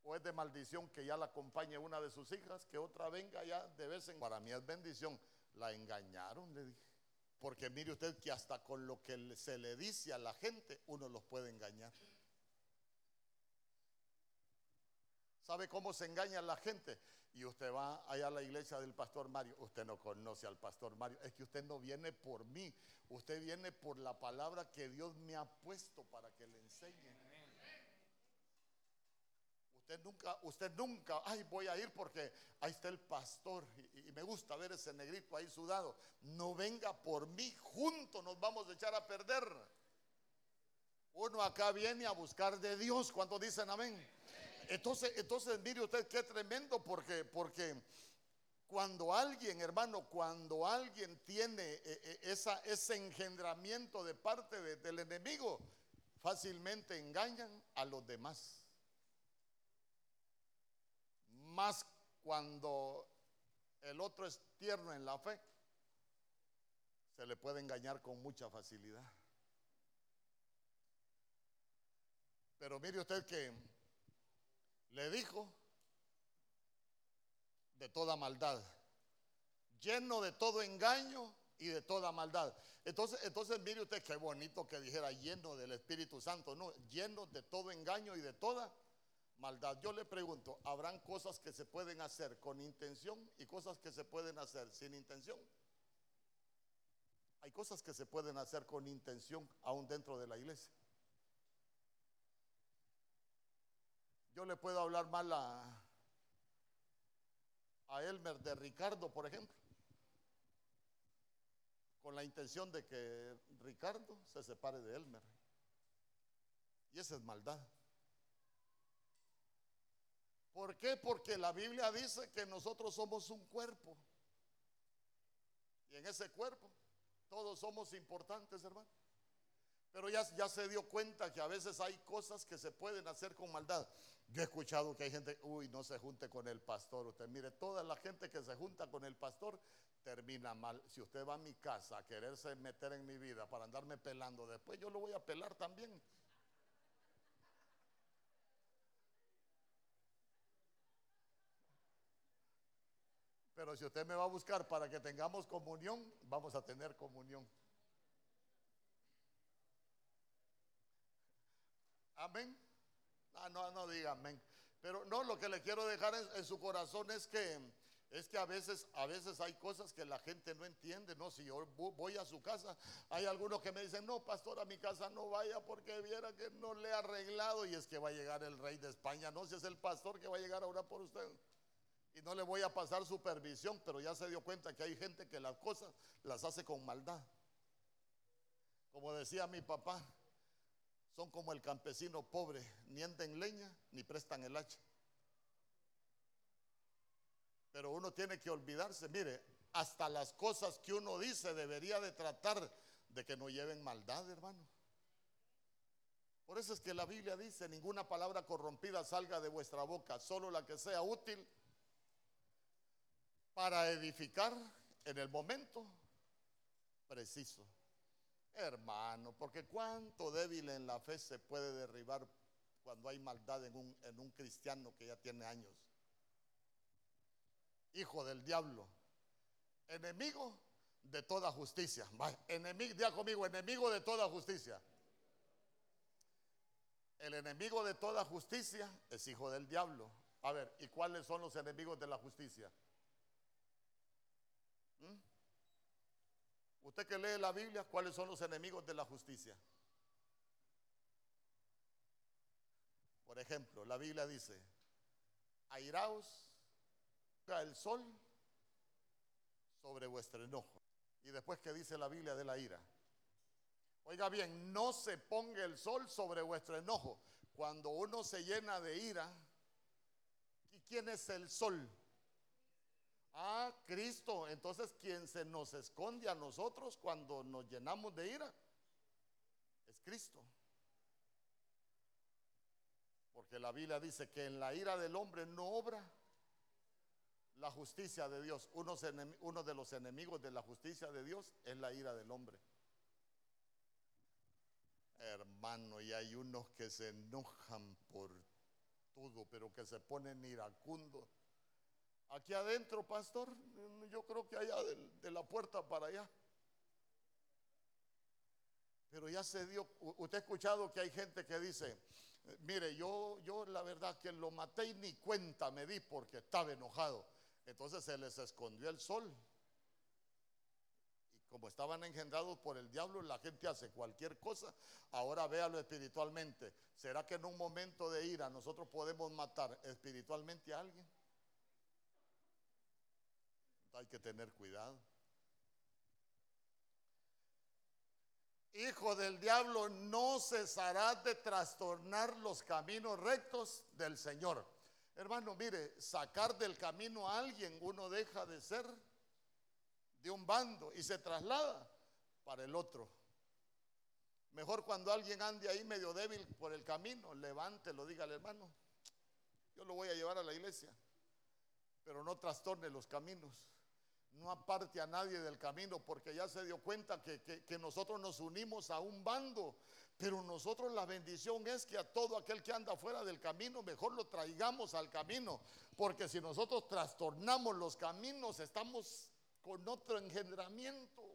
o es de maldición que ya la acompañe una de sus hijas, que otra venga ya de vez en cuando? Para mí es bendición. La engañaron, le dije. Porque mire usted que hasta con lo que se le dice a la gente uno los puede engañar. ¿Sabe cómo se engaña a la gente? Y usted va allá a la iglesia del pastor Mario. Usted no conoce al pastor Mario. Es que usted no viene por mí. Usted viene por la palabra que Dios me ha puesto para que le enseñe. Usted nunca, usted nunca, ay, voy a ir porque ahí está el pastor y, me gusta ver ese negrito ahí sudado. No venga por mí, juntos nos vamos a echar a perder. Uno acá viene a buscar de Dios. ¿Cuántos dicen amén? Entonces, entonces mire usted qué tremendo porque, porque cuando alguien, hermano, cuando alguien tiene eh, eh, esa, ese engendramiento de parte de, del enemigo, fácilmente engañan a los demás. Más cuando el otro es tierno en la fe, se le puede engañar con mucha facilidad. Pero mire usted que le dijo de toda maldad, lleno de todo engaño y de toda maldad. Entonces, entonces mire usted qué bonito que dijera lleno del Espíritu Santo, no, lleno de todo engaño y de toda maldad. Yo le pregunto, ¿habrán cosas que se pueden hacer con intención y cosas que se pueden hacer sin intención? Hay cosas que se pueden hacer con intención aún dentro de la iglesia. Yo le puedo hablar mal a, a Elmer de Ricardo, por ejemplo, con la intención de que Ricardo se separe de Elmer. Y esa es maldad. ¿Por qué? Porque la Biblia dice que nosotros somos un cuerpo. Y en ese cuerpo todos somos importantes, hermano. Pero ya, ya se dio cuenta que a veces hay cosas que se pueden hacer con maldad. Yo he escuchado que hay gente, uy, no se junte con el pastor. Usted mire, toda la gente que se junta con el pastor termina mal. Si usted va a mi casa a quererse meter en mi vida para andarme pelando, después yo lo voy a pelar también. Pero si usted me va a buscar para que tengamos comunión, vamos a tener comunión. Amén. Ah, no, no diga amén. Pero no, lo que le quiero dejar en, su corazón es que es que a veces, a veces hay cosas que la gente no entiende, ¿no? Si yo voy a su casa, hay algunos que me dicen, no, pastor, a mi casa no vaya porque viera que no le he arreglado y es que va a llegar el rey de España, no, si es el pastor que va a llegar a orar por usted. Y no le voy a pasar supervisión, pero ya se dio cuenta que hay gente que las cosas las hace con maldad. Como decía mi papá, son como el campesino pobre, ni en leña ni prestan el hacha. Pero uno tiene que olvidarse, mire, hasta las cosas que uno dice debería de tratar de que no lleven maldad, hermano. Por eso es que la Biblia dice, ninguna palabra corrompida salga de vuestra boca, solo la que sea útil para edificar en el momento preciso. Hermano, porque cuánto débil en la fe se puede derribar cuando hay maldad en un, en un cristiano que ya tiene años. Hijo del diablo, enemigo de toda justicia. Enemigo, diga conmigo, enemigo de toda justicia. El enemigo de toda justicia es hijo del diablo. A ver, ¿y cuáles son los enemigos de la justicia? ¿Mm? Usted que lee la Biblia, ¿cuáles son los enemigos de la justicia? Por ejemplo, la Biblia dice, airaos el sol sobre vuestro enojo. Y después que dice la Biblia de la ira. Oiga bien, no se ponga el sol sobre vuestro enojo. Cuando uno se llena de ira, ¿y quién es el sol? Ah, Cristo. Entonces, quien se nos esconde a nosotros cuando nos llenamos de ira es Cristo. Porque la Biblia dice que en la ira del hombre no obra la justicia de Dios. Uno, de los enemigos de la justicia de Dios es la ira del hombre. Hermano, y hay unos que se enojan por todo, pero que se ponen iracundos. Aquí adentro, pastor, yo creo que allá de, la puerta para allá. Pero ya se dio, usted ha escuchado que hay gente que dice, mire, yo, yo la verdad que lo maté y ni cuenta me di porque estaba enojado. Entonces se les escondió el sol. Y como estaban engendrados por el diablo, la gente hace cualquier cosa. Ahora véalo espiritualmente. ¿Será que en un momento de ira nosotros podemos matar espiritualmente a alguien? Hay que tener cuidado. Hijo del diablo, no cesará de trastornar los caminos rectos del Señor. Hermano, mire, sacar del camino a alguien, uno deja de ser de un bando y se traslada para el otro. Mejor cuando alguien ande ahí medio débil por el camino, levántelo, dígale hermano, yo lo voy a llevar a la iglesia, pero no trastorne los caminos, no aparte a nadie del camino, porque ya se dio cuenta que, nosotros nos unimos a un bando pero nosotros la bendición es que a todo aquel que anda fuera del camino, mejor lo traigamos al camino. Porque si nosotros trastornamos los caminos, estamos con otro engendramiento.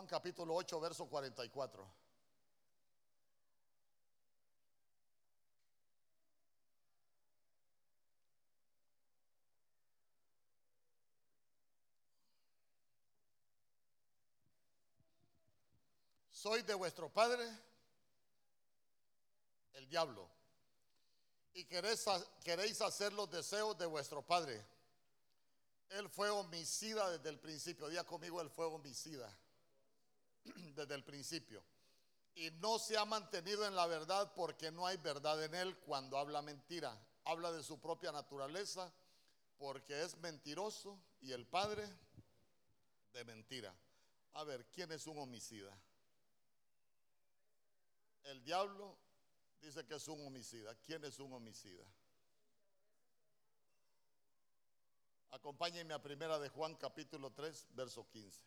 Juan capítulo 8, verso 44. Soy de vuestro padre, el diablo, y queréis, queréis hacer los deseos de vuestro padre. Él fue homicida desde el principio. Día conmigo, él fue homicida. (clears throat) desde el principio. Y no se ha mantenido en la verdad porque no hay verdad en él cuando habla mentira. Habla de su propia naturaleza porque es mentiroso y el padre de mentira. A ver, ¿quién es un homicida? El diablo dice que es un homicida. ¿Quién es un homicida? Acompáñenme a primera de Juan capítulo 3, verso 15.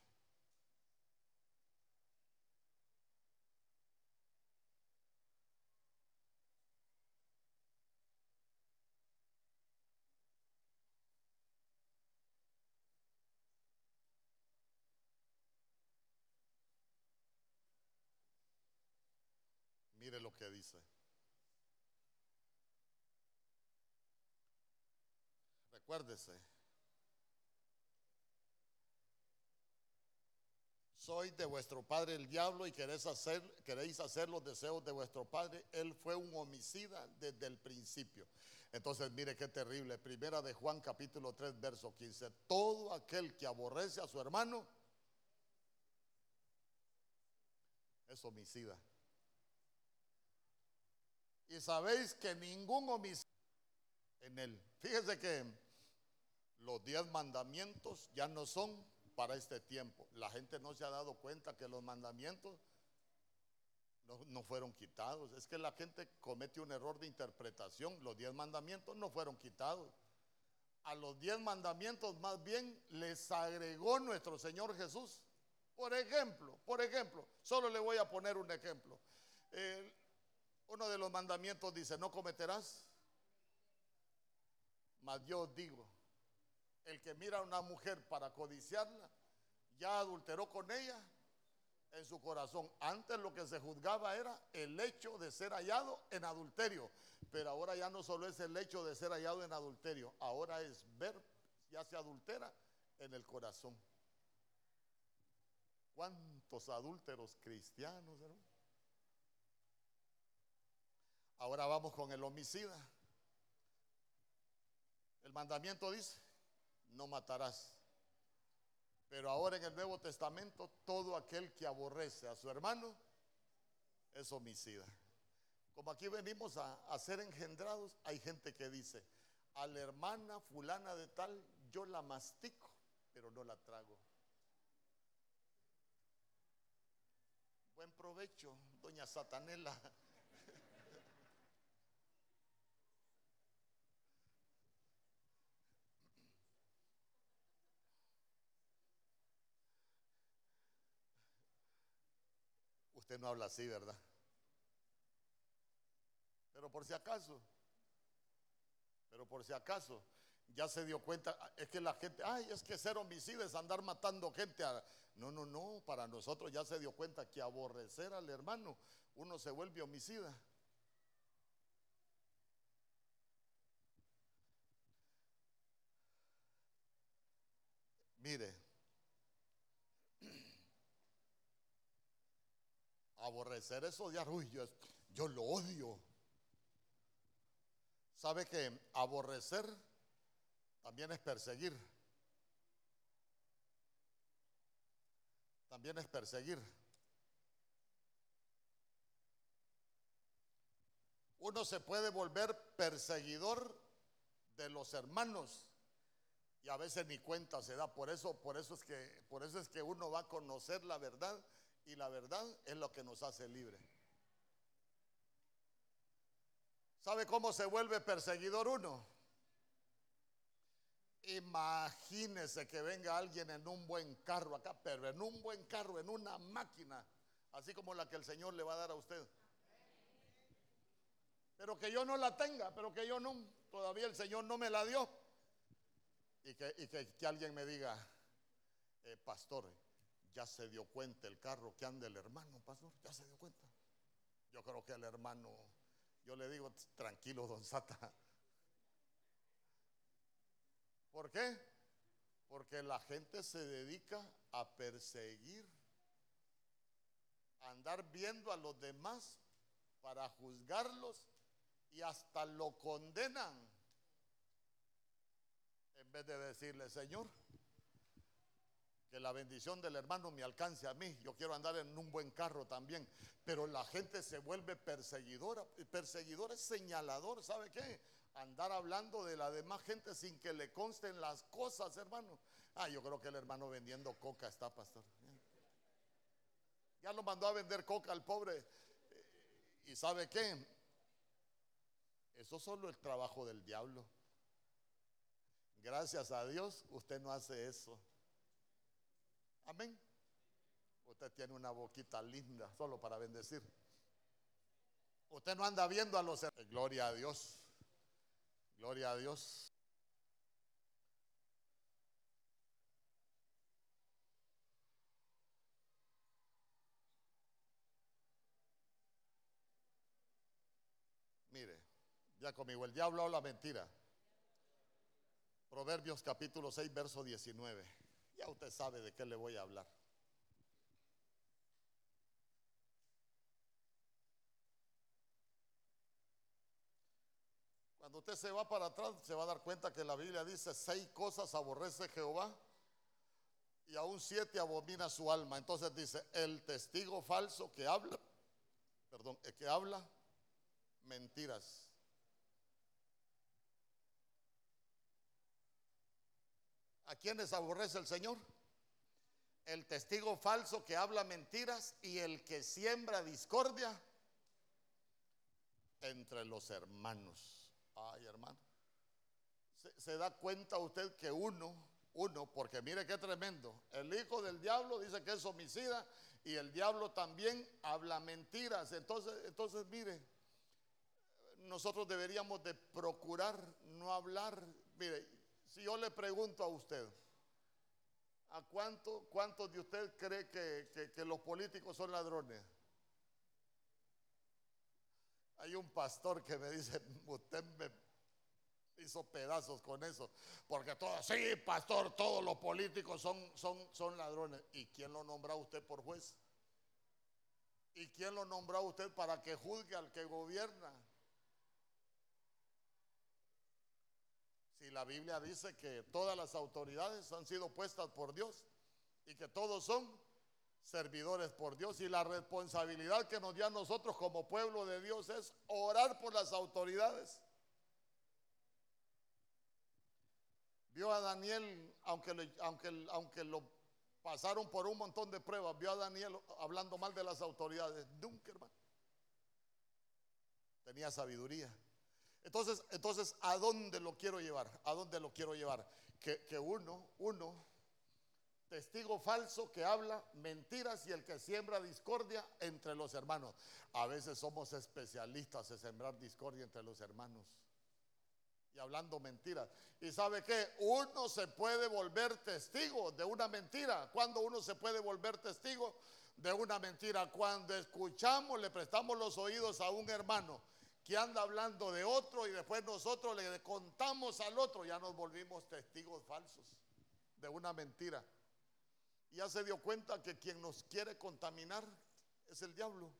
Mire lo que dice. Recuérdese. soy de vuestro padre el diablo y queréis hacer, queréis hacer los deseos de vuestro padre. Él fue un homicida desde el principio. Entonces, mire qué terrible. Primera de Juan capítulo 3, verso 15. Todo aquel que aborrece a su hermano es homicida. Y sabéis que ningún homicida en él. Fíjese que los diez mandamientos ya no son para este tiempo. La gente no se ha dado cuenta que los mandamientos no, fueron quitados. Es que la gente comete un error de interpretación. Los diez mandamientos no fueron quitados. A los diez mandamientos más bien les agregó nuestro Señor Jesús. Por ejemplo, por ejemplo, solo le voy a poner un ejemplo. Uno de los mandamientos dice, no cometerás. Mas yo digo, el que mira a una mujer para codiciarla, ya adulteró con ella en su corazón. Antes lo que se juzgaba era el hecho de ser hallado en adulterio, pero ahora ya no solo es el hecho de ser hallado en adulterio, ahora es ver, ya se adultera en el corazón. ¿Cuántos adúlteros cristianos? Ahora vamos con el homicida. El mandamiento dice, no matarás. Pero ahora en el Nuevo Testamento, todo aquel que aborrece a su hermano es homicida. Como aquí venimos a, ser engendrados, hay gente que dice, a la hermana fulana de tal, yo la mastico, pero no la trago. Buen provecho, doña Satanela. No habla así, ¿verdad? Pero por si acaso, pero por si acaso, ya se dio cuenta, es que la gente, ay, es que ser homicida es andar matando gente. No, no, no, para nosotros ya se dio cuenta que aborrecer al hermano, uno se vuelve homicida. Mire, aborrecer eso de arrullo, yo lo odio. ¿Sabe que aborrecer también es perseguir? También es perseguir. Uno se puede volver perseguidor de los hermanos y a veces ni cuenta se da. Por eso, por eso es que, por eso es que uno va a conocer la verdad y la verdad es lo que nos hace libre. ¿Sabe cómo se vuelve perseguidor uno? Imagínese que venga alguien en un buen carro acá, pero en un buen carro, en una máquina, así como la que el Señor le va a dar a usted. Pero que yo no la tenga, pero que yo no, todavía el Señor no me la dio. Y que, alguien me diga, eh, pastor, ya se dio cuenta el carro que anda el hermano, pastor, ya se dio cuenta. Yo creo que el hermano, yo le digo, tranquilo, don Sata. ¿Por qué? Porque la gente se dedica a perseguir, a andar viendo a los demás para juzgarlos y hasta lo condenan. En vez de decirle, Señor, que la bendición del hermano me alcance a mí. Yo quiero andar en un buen carro también. Pero la gente se vuelve perseguidora. Perseguidor es señalador, ¿sabe qué? Andar hablando de la demás gente sin que le consten las cosas, hermano. Ah, yo creo que el hermano vendiendo coca está, pastor. Ya lo mandó a vender coca al pobre. ¿Y sabe qué? Eso es solo el trabajo del diablo. Gracias a Dios, usted no hace eso. Amén. Usted tiene una boquita linda solo para bendecir. Usted no anda viendo a los... Gloria a Dios. Gloria a Dios. Mire, ya conmigo, el diablo habla mentira. Proverbios capítulo 6, verso 19. Ya usted sabe de qué le voy a hablar. Cuando usted se va para atrás, se va a dar cuenta que la Biblia dice, seis cosas aborrece Jehová y aún siete abomina su alma. Entonces dice, el testigo falso que habla, perdón, que habla mentiras. ¿A quiénes aborrece el Señor? El testigo falso que habla mentiras y el que siembra discordia entre los hermanos. Ay, hermano. Se, da cuenta usted que uno, uno, porque mire qué tremendo. El hijo del diablo dice que es homicida y el diablo también habla mentiras. Entonces, entonces mire, nosotros deberíamos de procurar no hablar. Mire, si yo le pregunto a usted, ¿a cuánto, cuántos de usted cree que, los políticos son ladrones? Hay un pastor que me dice, usted me hizo pedazos con eso, porque todos, sí, pastor, todos los políticos son, son, ladrones. ¿Y quién lo nombra usted por juez? ¿Y quién lo nombra usted para que juzgue al que gobierna? Si la Biblia dice que todas las autoridades han sido puestas por Dios y que todos son servidores por Dios y la responsabilidad que nos dio a nosotros como pueblo de Dios es orar por las autoridades. Vio a Daniel, aunque, aunque, aunque lo pasaron por un montón de pruebas, vio a Daniel hablando mal de las autoridades. Nunca, hermano. Tenía sabiduría. Entonces, entonces, ¿a dónde lo quiero llevar? ¿A dónde lo quiero llevar? Que, que uno, uno testigo falso que habla mentiras y el que siembra discordia entre los hermanos. A veces somos especialistas en sembrar discordia entre los hermanos y hablando mentiras. ¿Y sabe que Uno se puede volver testigo de una mentira. Cuando uno se puede volver testigo de una mentira? Cuando escuchamos, le prestamos los oídos a un hermano que anda hablando de otro y después nosotros le contamos al otro, ya nos volvimos testigos falsos de una mentira ya se dio cuenta que quien nos quiere contaminar es el diablo.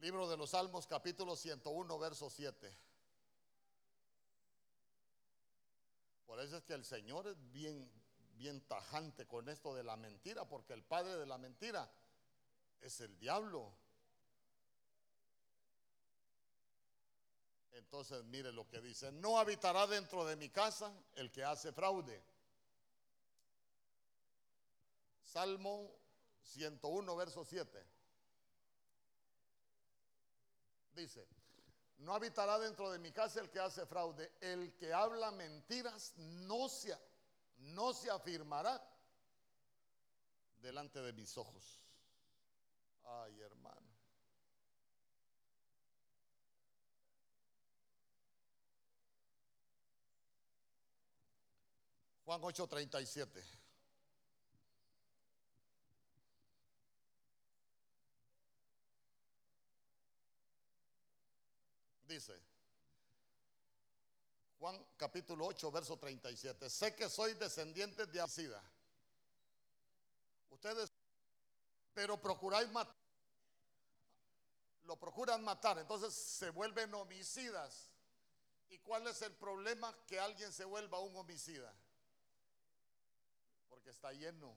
Libro de los Salmos, capítulo 101, verso 7. Por eso es que el Señor es bien, bien tajante con esto de la mentira, porque el padre de la mentira es el diablo. Entonces mire lo que dice, no habitará dentro de mi casa el que hace fraude. Salmo 101, verso 7. Dice, no habitará dentro de mi casa el que hace fraude, el que habla mentiras no se, no se afirmará delante de mis ojos. Ay, hermano. Juan 8:37. Dice, Juan capítulo 8, verso 37, sé que soy descendiente de Asida. Ustedes, pero procuráis matar. Lo procuran matar, entonces se vuelven homicidas. ¿Y cuál es el problema? Que alguien se vuelva un homicida porque está lleno.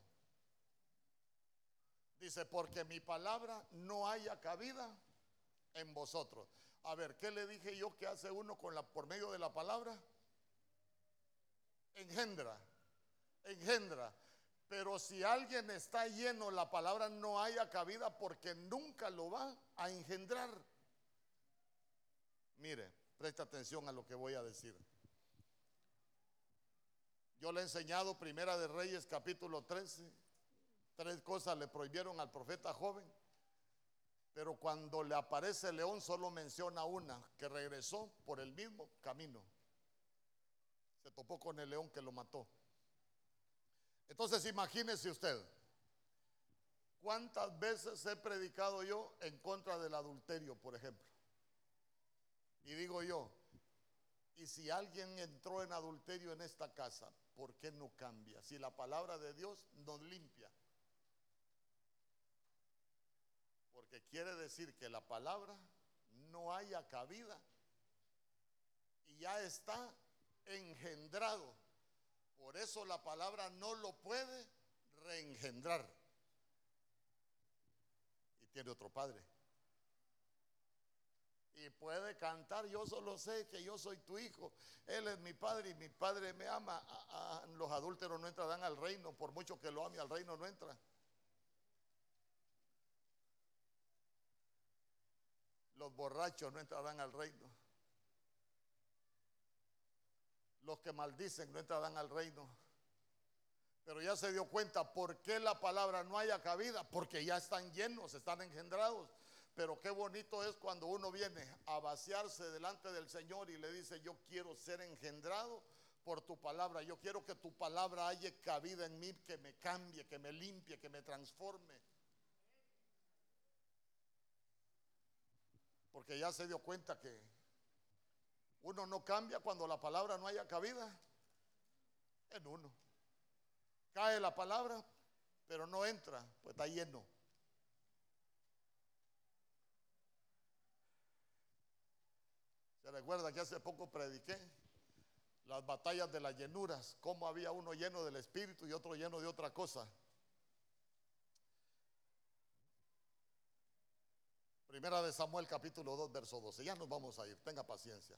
Dice, porque mi palabra no haya cabida en vosotros. A ver, ¿qué le dije yo que hace uno con la, por medio de la palabra? Engendra, engendra. Pero si alguien está lleno, la palabra no haya cabida porque nunca lo va a engendrar. Mire, presta atención a lo que voy a decir. Yo le he enseñado Primera de Reyes capítulo 13. Tres cosas le prohibieron al profeta joven. Pero cuando le aparece el león solo menciona una, que regresó por el mismo camino. Se topó con el león que lo mató. Entonces imagínese usted, ¿cuántas veces he predicado yo en contra del adulterio, por ejemplo? Y digo yo, y si alguien entró en adulterio en esta casa, ¿por qué no cambia? Si la palabra de Dios nos limpia. Porque quiere decir que la palabra no haya cabida y ya está engendrado. Por eso la palabra no lo puede reengendrar. Y tiene otro padre. Y puede cantar, yo solo sé que yo soy tu hijo. Él es mi padre y mi padre me ama. los adúlteros no entrarán al reino, por mucho que lo ame al reino no entra. Los borrachos no entrarán al reino. Los que maldicen no entrarán al reino. Pero ya se dio cuenta por qué la palabra no haya cabida, porque ya están llenos, están engendrados. Pero qué bonito es cuando uno viene a vaciarse delante del Señor y le dice, yo quiero ser engendrado por tu palabra. Yo quiero que tu palabra haya cabida en mí, que me cambie, que me limpie, que me transforme. Porque ya se dio cuenta que uno no cambia cuando la palabra no haya cabida en uno. Cae la palabra, pero no entra, pues está lleno. Se recuerda que hace poco prediqué las batallas de las llenuras, cómo había uno lleno del Espíritu y otro lleno de otra cosa. Primera de Samuel capítulo 2, verso 12. Ya nos vamos a ir, tenga paciencia.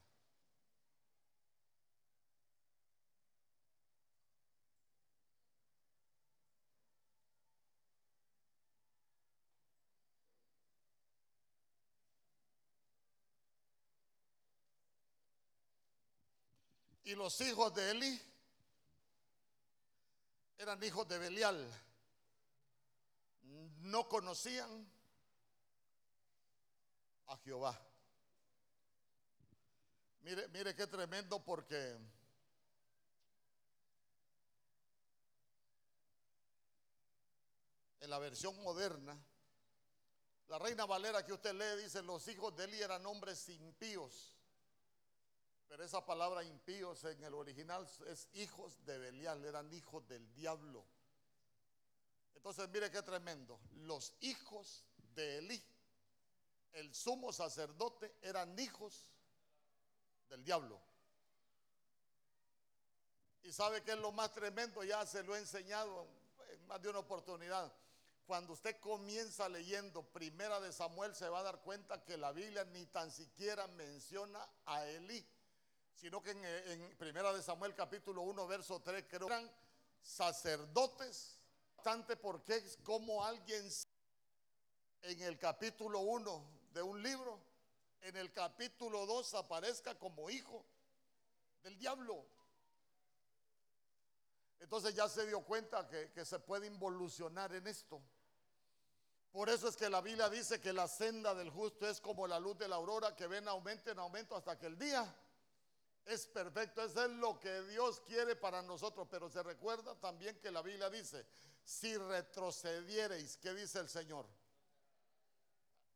Y los hijos de Eli eran hijos de Belial. No conocían a Jehová. Mire, mire qué tremendo porque en la versión moderna, la reina Valera que usted lee dice, los hijos de Eli eran hombres impíos pero esa palabra impíos en el original es hijos de Belial, eran hijos del diablo. Entonces mire qué tremendo. Los hijos de Elí, el sumo sacerdote, eran hijos del diablo. Y sabe que es lo más tremendo, ya se lo he enseñado en más de una oportunidad. Cuando usted comienza leyendo Primera de Samuel se va a dar cuenta que la Biblia ni tan siquiera menciona a Elí sino que en, Primera de Samuel capítulo 1 verso 3 creo que eran sacerdotes, bastante porque es como alguien en el capítulo 1 de un libro, en el capítulo 2 aparezca como hijo del diablo. Entonces ya se dio cuenta que, se puede involucionar en esto. Por eso es que la Biblia dice que la senda del justo es como la luz de la aurora que ven aumento en aumento hasta que el día es perfecto, eso es lo que Dios quiere para nosotros, pero se recuerda también que la Biblia dice, si retrocediereis, ¿qué dice el Señor?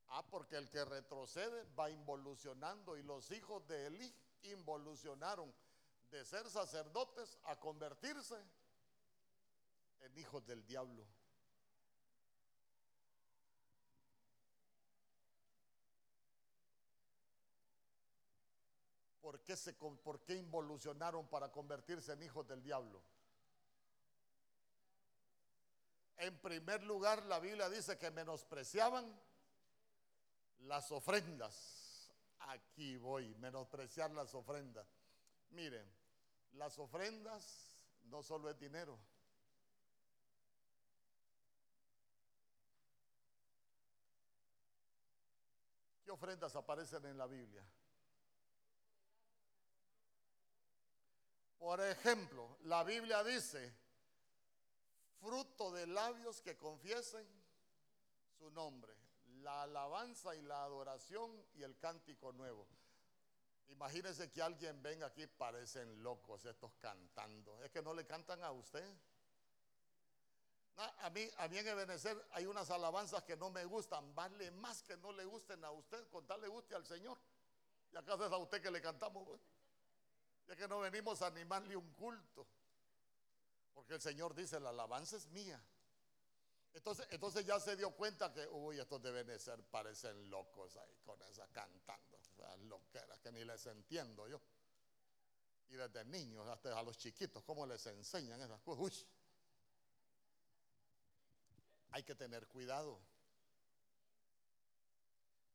Ah, porque el que retrocede va involucionando y los hijos de Elí involucionaron de ser sacerdotes a convertirse en hijos del diablo. ¿Por qué, se, ¿Por qué involucionaron para convertirse en hijos del diablo? En primer lugar, la Biblia dice que menospreciaban las ofrendas. Aquí voy, menospreciar las ofrendas. Miren, las ofrendas no solo es dinero. ¿Qué ofrendas aparecen en la Biblia? Por ejemplo, la Biblia dice, fruto de labios que confiesen su nombre, la alabanza y la adoración y el cántico nuevo. Imagínense que alguien venga aquí, parecen locos estos cantando. Es que no le cantan a usted. a, mí, a mí en Ebenezer hay unas alabanzas que no me gustan. Vale más que no le gusten a usted, con le guste al Señor. Y acaso es a usted que le cantamos. Pues? Ya que no venimos a animarle un culto. Porque el Señor dice, la alabanza es mía. Entonces, entonces ya se dio cuenta que, uy, estos de ser, parecen locos ahí con esa cantando, esas loqueras que ni les entiendo yo. Y desde niños hasta a los chiquitos, ¿cómo les enseñan esas cosas? Uy. Hay que tener cuidado.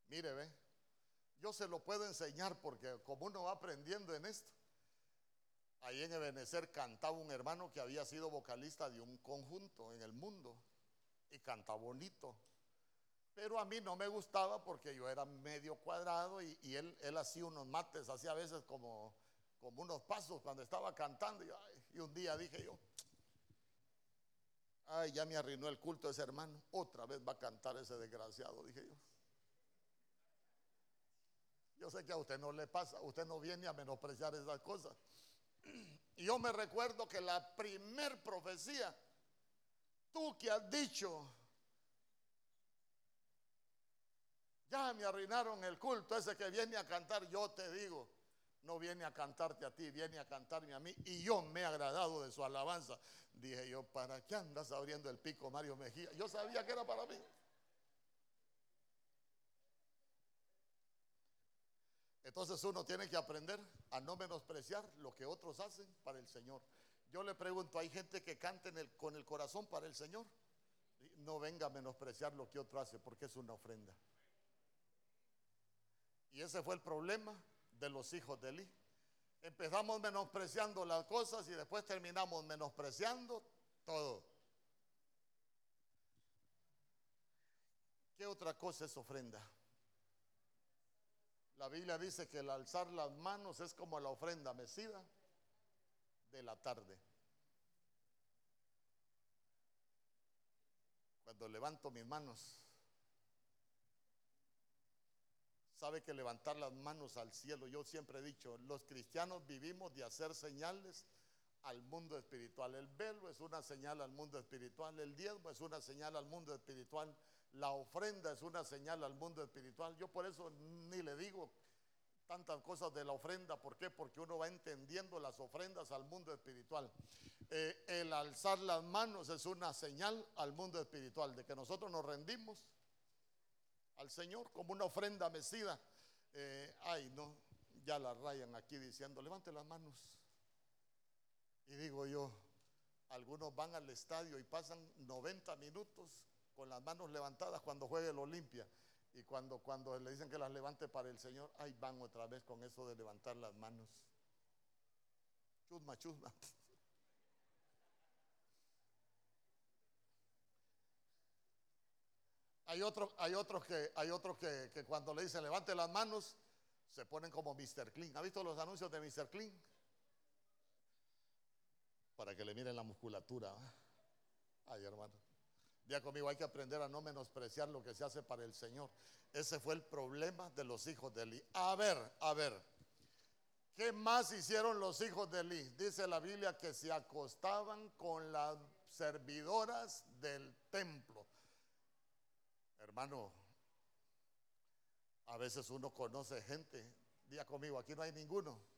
Mire, ve, yo se lo puedo enseñar porque como uno va aprendiendo en esto. Ahí en Ebenezer cantaba un hermano que había sido vocalista de un conjunto en el mundo y cantaba bonito. Pero a mí no me gustaba porque yo era medio cuadrado y, él, hacía unos mates, hacía a veces como, unos pasos cuando estaba cantando. Y, un día dije yo, ay, ya me arruinó el culto ese hermano, otra vez va a cantar ese desgraciado, dije yo. Yo sé que a usted no le pasa, usted no viene a menospreciar esas cosas. (clears throat) Yo me recuerdo que la primer profecía, tú que has dicho, ya me arruinaron el culto, ese que viene a cantar, yo te digo, no viene a cantarte a ti, viene a cantarme a mí. Y yo me he agradado de su alabanza. Dije yo, ¿para qué andas abriendo el pico, Mario Mejía? Yo sabía que era para mí. Entonces uno tiene que aprender a no menospreciar lo que otros hacen para el Señor. Yo le pregunto, ¿hay gente que cante con el corazón para el Señor? No venga a menospreciar lo que otro hace porque es una ofrenda. Y ese fue el problema de los hijos de Eli. Empezamos menospreciando las cosas y después terminamos menospreciando todo. ¿Qué otra cosa es ofrenda? La Biblia dice que el alzar las manos es como la ofrenda mecida de la tarde. Cuando levanto mis manos, sabe que levantar las manos al cielo, yo siempre he dicho, los cristianos vivimos de hacer señales al mundo espiritual. El velo es una señal al mundo espiritual, el diezmo es una señal al mundo espiritual, la ofrenda es una señal al mundo espiritual. Yo por eso ni le digo tantas cosas de la ofrenda. ¿Por qué? Porque uno va entendiendo las ofrendas al mundo espiritual. Eh, el alzar las manos es una señal al mundo espiritual de que nosotros nos rendimos al Señor como una ofrenda mecida. Eh, ay, no, ya la rayan aquí diciendo, levante las manos. Y digo yo, algunos van al estadio y pasan 90 minutos con las manos levantadas cuando juegue el Olimpia. Y cuando, cuando le dicen que las levante para el Señor, ahí van otra vez con eso de levantar las manos. Chusma, chusma. (laughs) Hay otros, hay otros, que, hay otros que, que, cuando le dicen levante las manos, se ponen como Mr. Clean. ¿Ha visto los anuncios de Mr. Clean? Para que le miren la musculatura. Ay, hermano. Ya conmigo, hay que aprender a no menospreciar lo que se hace para el Señor. Ese fue el problema de los hijos de Eli. A ver, a ver. ¿Qué más hicieron los hijos de Eli? Dice la Biblia que se acostaban con las servidoras del templo. Hermano, a veces uno conoce gente. Día conmigo, aquí no hay ninguno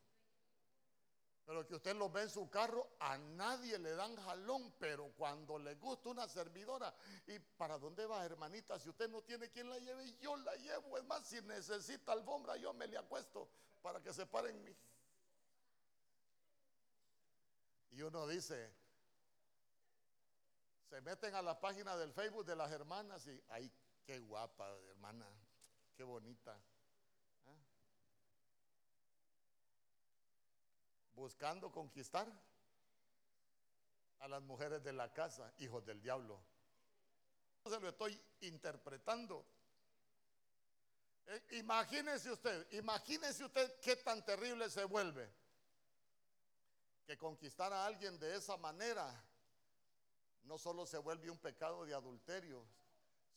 pero que usted lo ve en su carro, a nadie le dan jalón, pero cuando le gusta una servidora, ¿y para dónde va, hermanita? Si usted no tiene quien la lleve, yo la llevo. Es más, si necesita alfombra, yo me le acuesto para que se paren mí. Y uno dice, se meten a la página del Facebook de las hermanas y, ay, qué guapa, hermana, qué bonita. Buscando conquistar a las mujeres de la casa, hijos del diablo. Se lo estoy interpretando. Eh, imagínese usted, imagínese usted qué tan terrible se vuelve que conquistar a alguien de esa manera no solo se vuelve un pecado de adulterio,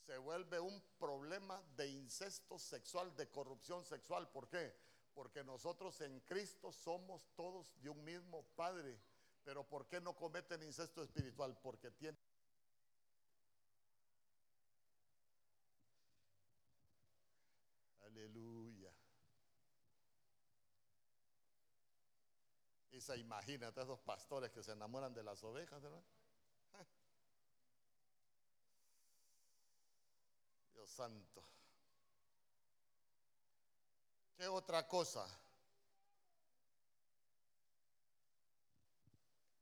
se vuelve un problema de incesto sexual, de corrupción sexual. ¿Por qué? Porque nosotros en Cristo somos todos de un mismo Padre. Pero ¿por qué no cometen incesto espiritual? Porque tienen... Aleluya. Y se imagina esos pastores que se enamoran de las ovejas, ¿verdad? (laughs) Dios santo. ¿Qué otra cosa?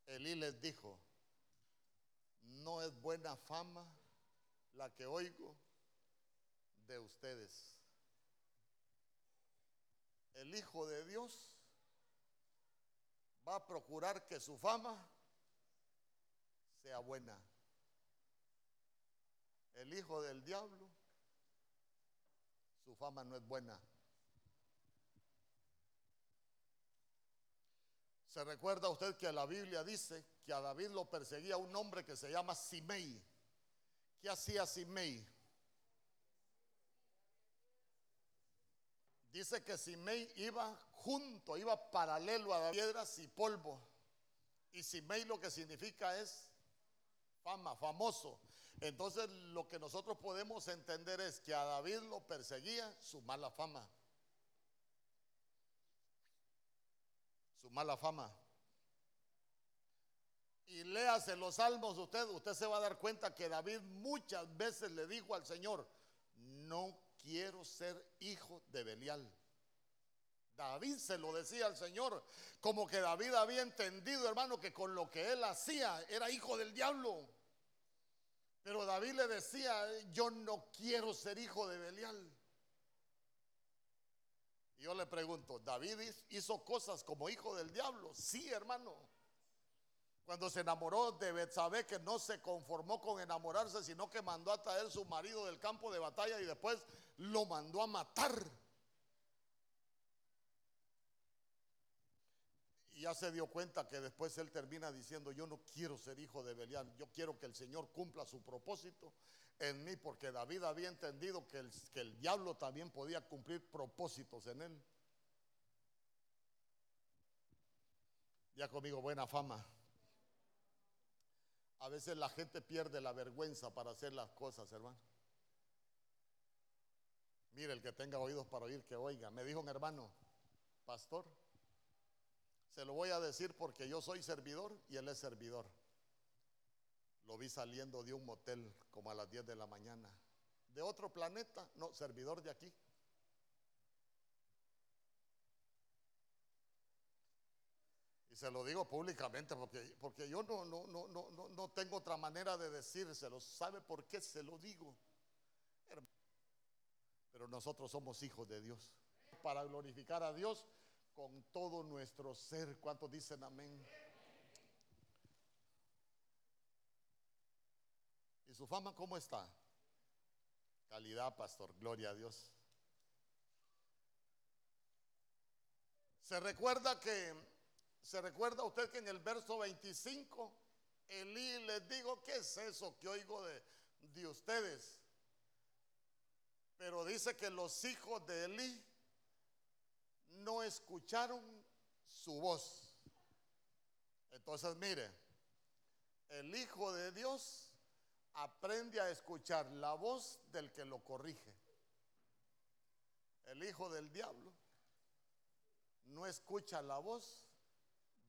Elí les dijo, no es buena fama la que oigo de ustedes. El Hijo de Dios va a procurar que su fama sea buena. El Hijo del Diablo, su fama no es buena. Se recuerda usted que la Biblia dice que a David lo perseguía un hombre que se llama Simei. ¿Qué hacía Simei? Dice que Simei iba junto, iba paralelo a piedras y polvo. Y Simei lo que significa es fama, famoso. Entonces lo que nosotros podemos entender es que a David lo perseguía su mala fama. Su mala fama. Y léase los salmos usted, usted se va a dar cuenta que David muchas veces le dijo al Señor, no quiero ser hijo de Belial. David se lo decía al Señor, como que David había entendido, hermano, que con lo que él hacía era hijo del diablo. Pero David le decía, yo no quiero ser hijo de Belial. Yo le pregunto, ¿David hizo cosas como hijo del diablo? Sí, hermano. Cuando se enamoró de Betsabé, que no se conformó con enamorarse, sino que mandó a traer su marido del campo de batalla y después lo mandó a matar. Y ya se dio cuenta que después él termina diciendo, yo no quiero ser hijo de Belial, yo quiero que el Señor cumpla su propósito en mí, porque David había entendido que el, que el diablo también podía cumplir propósitos en él. Ya conmigo, buena fama. A veces la gente pierde la vergüenza para hacer las cosas, hermano. Mire, el que tenga oídos para oír, que oiga. Me dijo un hermano, pastor, se lo voy a decir porque yo soy servidor y él es servidor. Lo vi saliendo de un motel como a las 10 de la mañana. De otro planeta, no, servidor de aquí. Y se lo digo públicamente porque, porque yo no, no, no, no, no tengo otra manera de decírselo. ¿Sabe por qué se lo digo? Pero nosotros somos hijos de Dios. Para glorificar a Dios con todo nuestro ser. ¿Cuántos dicen amén? Su fama cómo está? Calidad, pastor, gloria a Dios. Se recuerda que, se recuerda usted que en el verso 25, Elí les digo, ¿qué es eso que oigo de, de ustedes? Pero dice que los hijos de Elí no escucharon su voz. Entonces, mire, el Hijo de Dios aprende a escuchar la voz del que lo corrige. El hijo del diablo no escucha la voz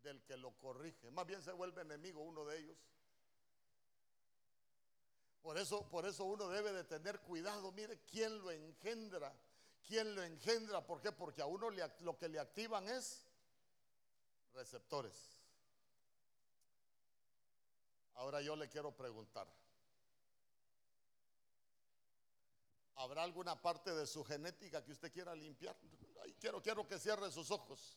del que lo corrige. Más bien se vuelve enemigo uno de ellos. Por eso, por eso uno debe de tener cuidado. Mire quién lo engendra. ¿Quién lo engendra? ¿Por qué? Porque a uno lo que le activan es receptores. Ahora yo le quiero preguntar. ¿Habrá alguna parte de su genética que usted quiera limpiar? quiero, quiero que cierre sus ojos.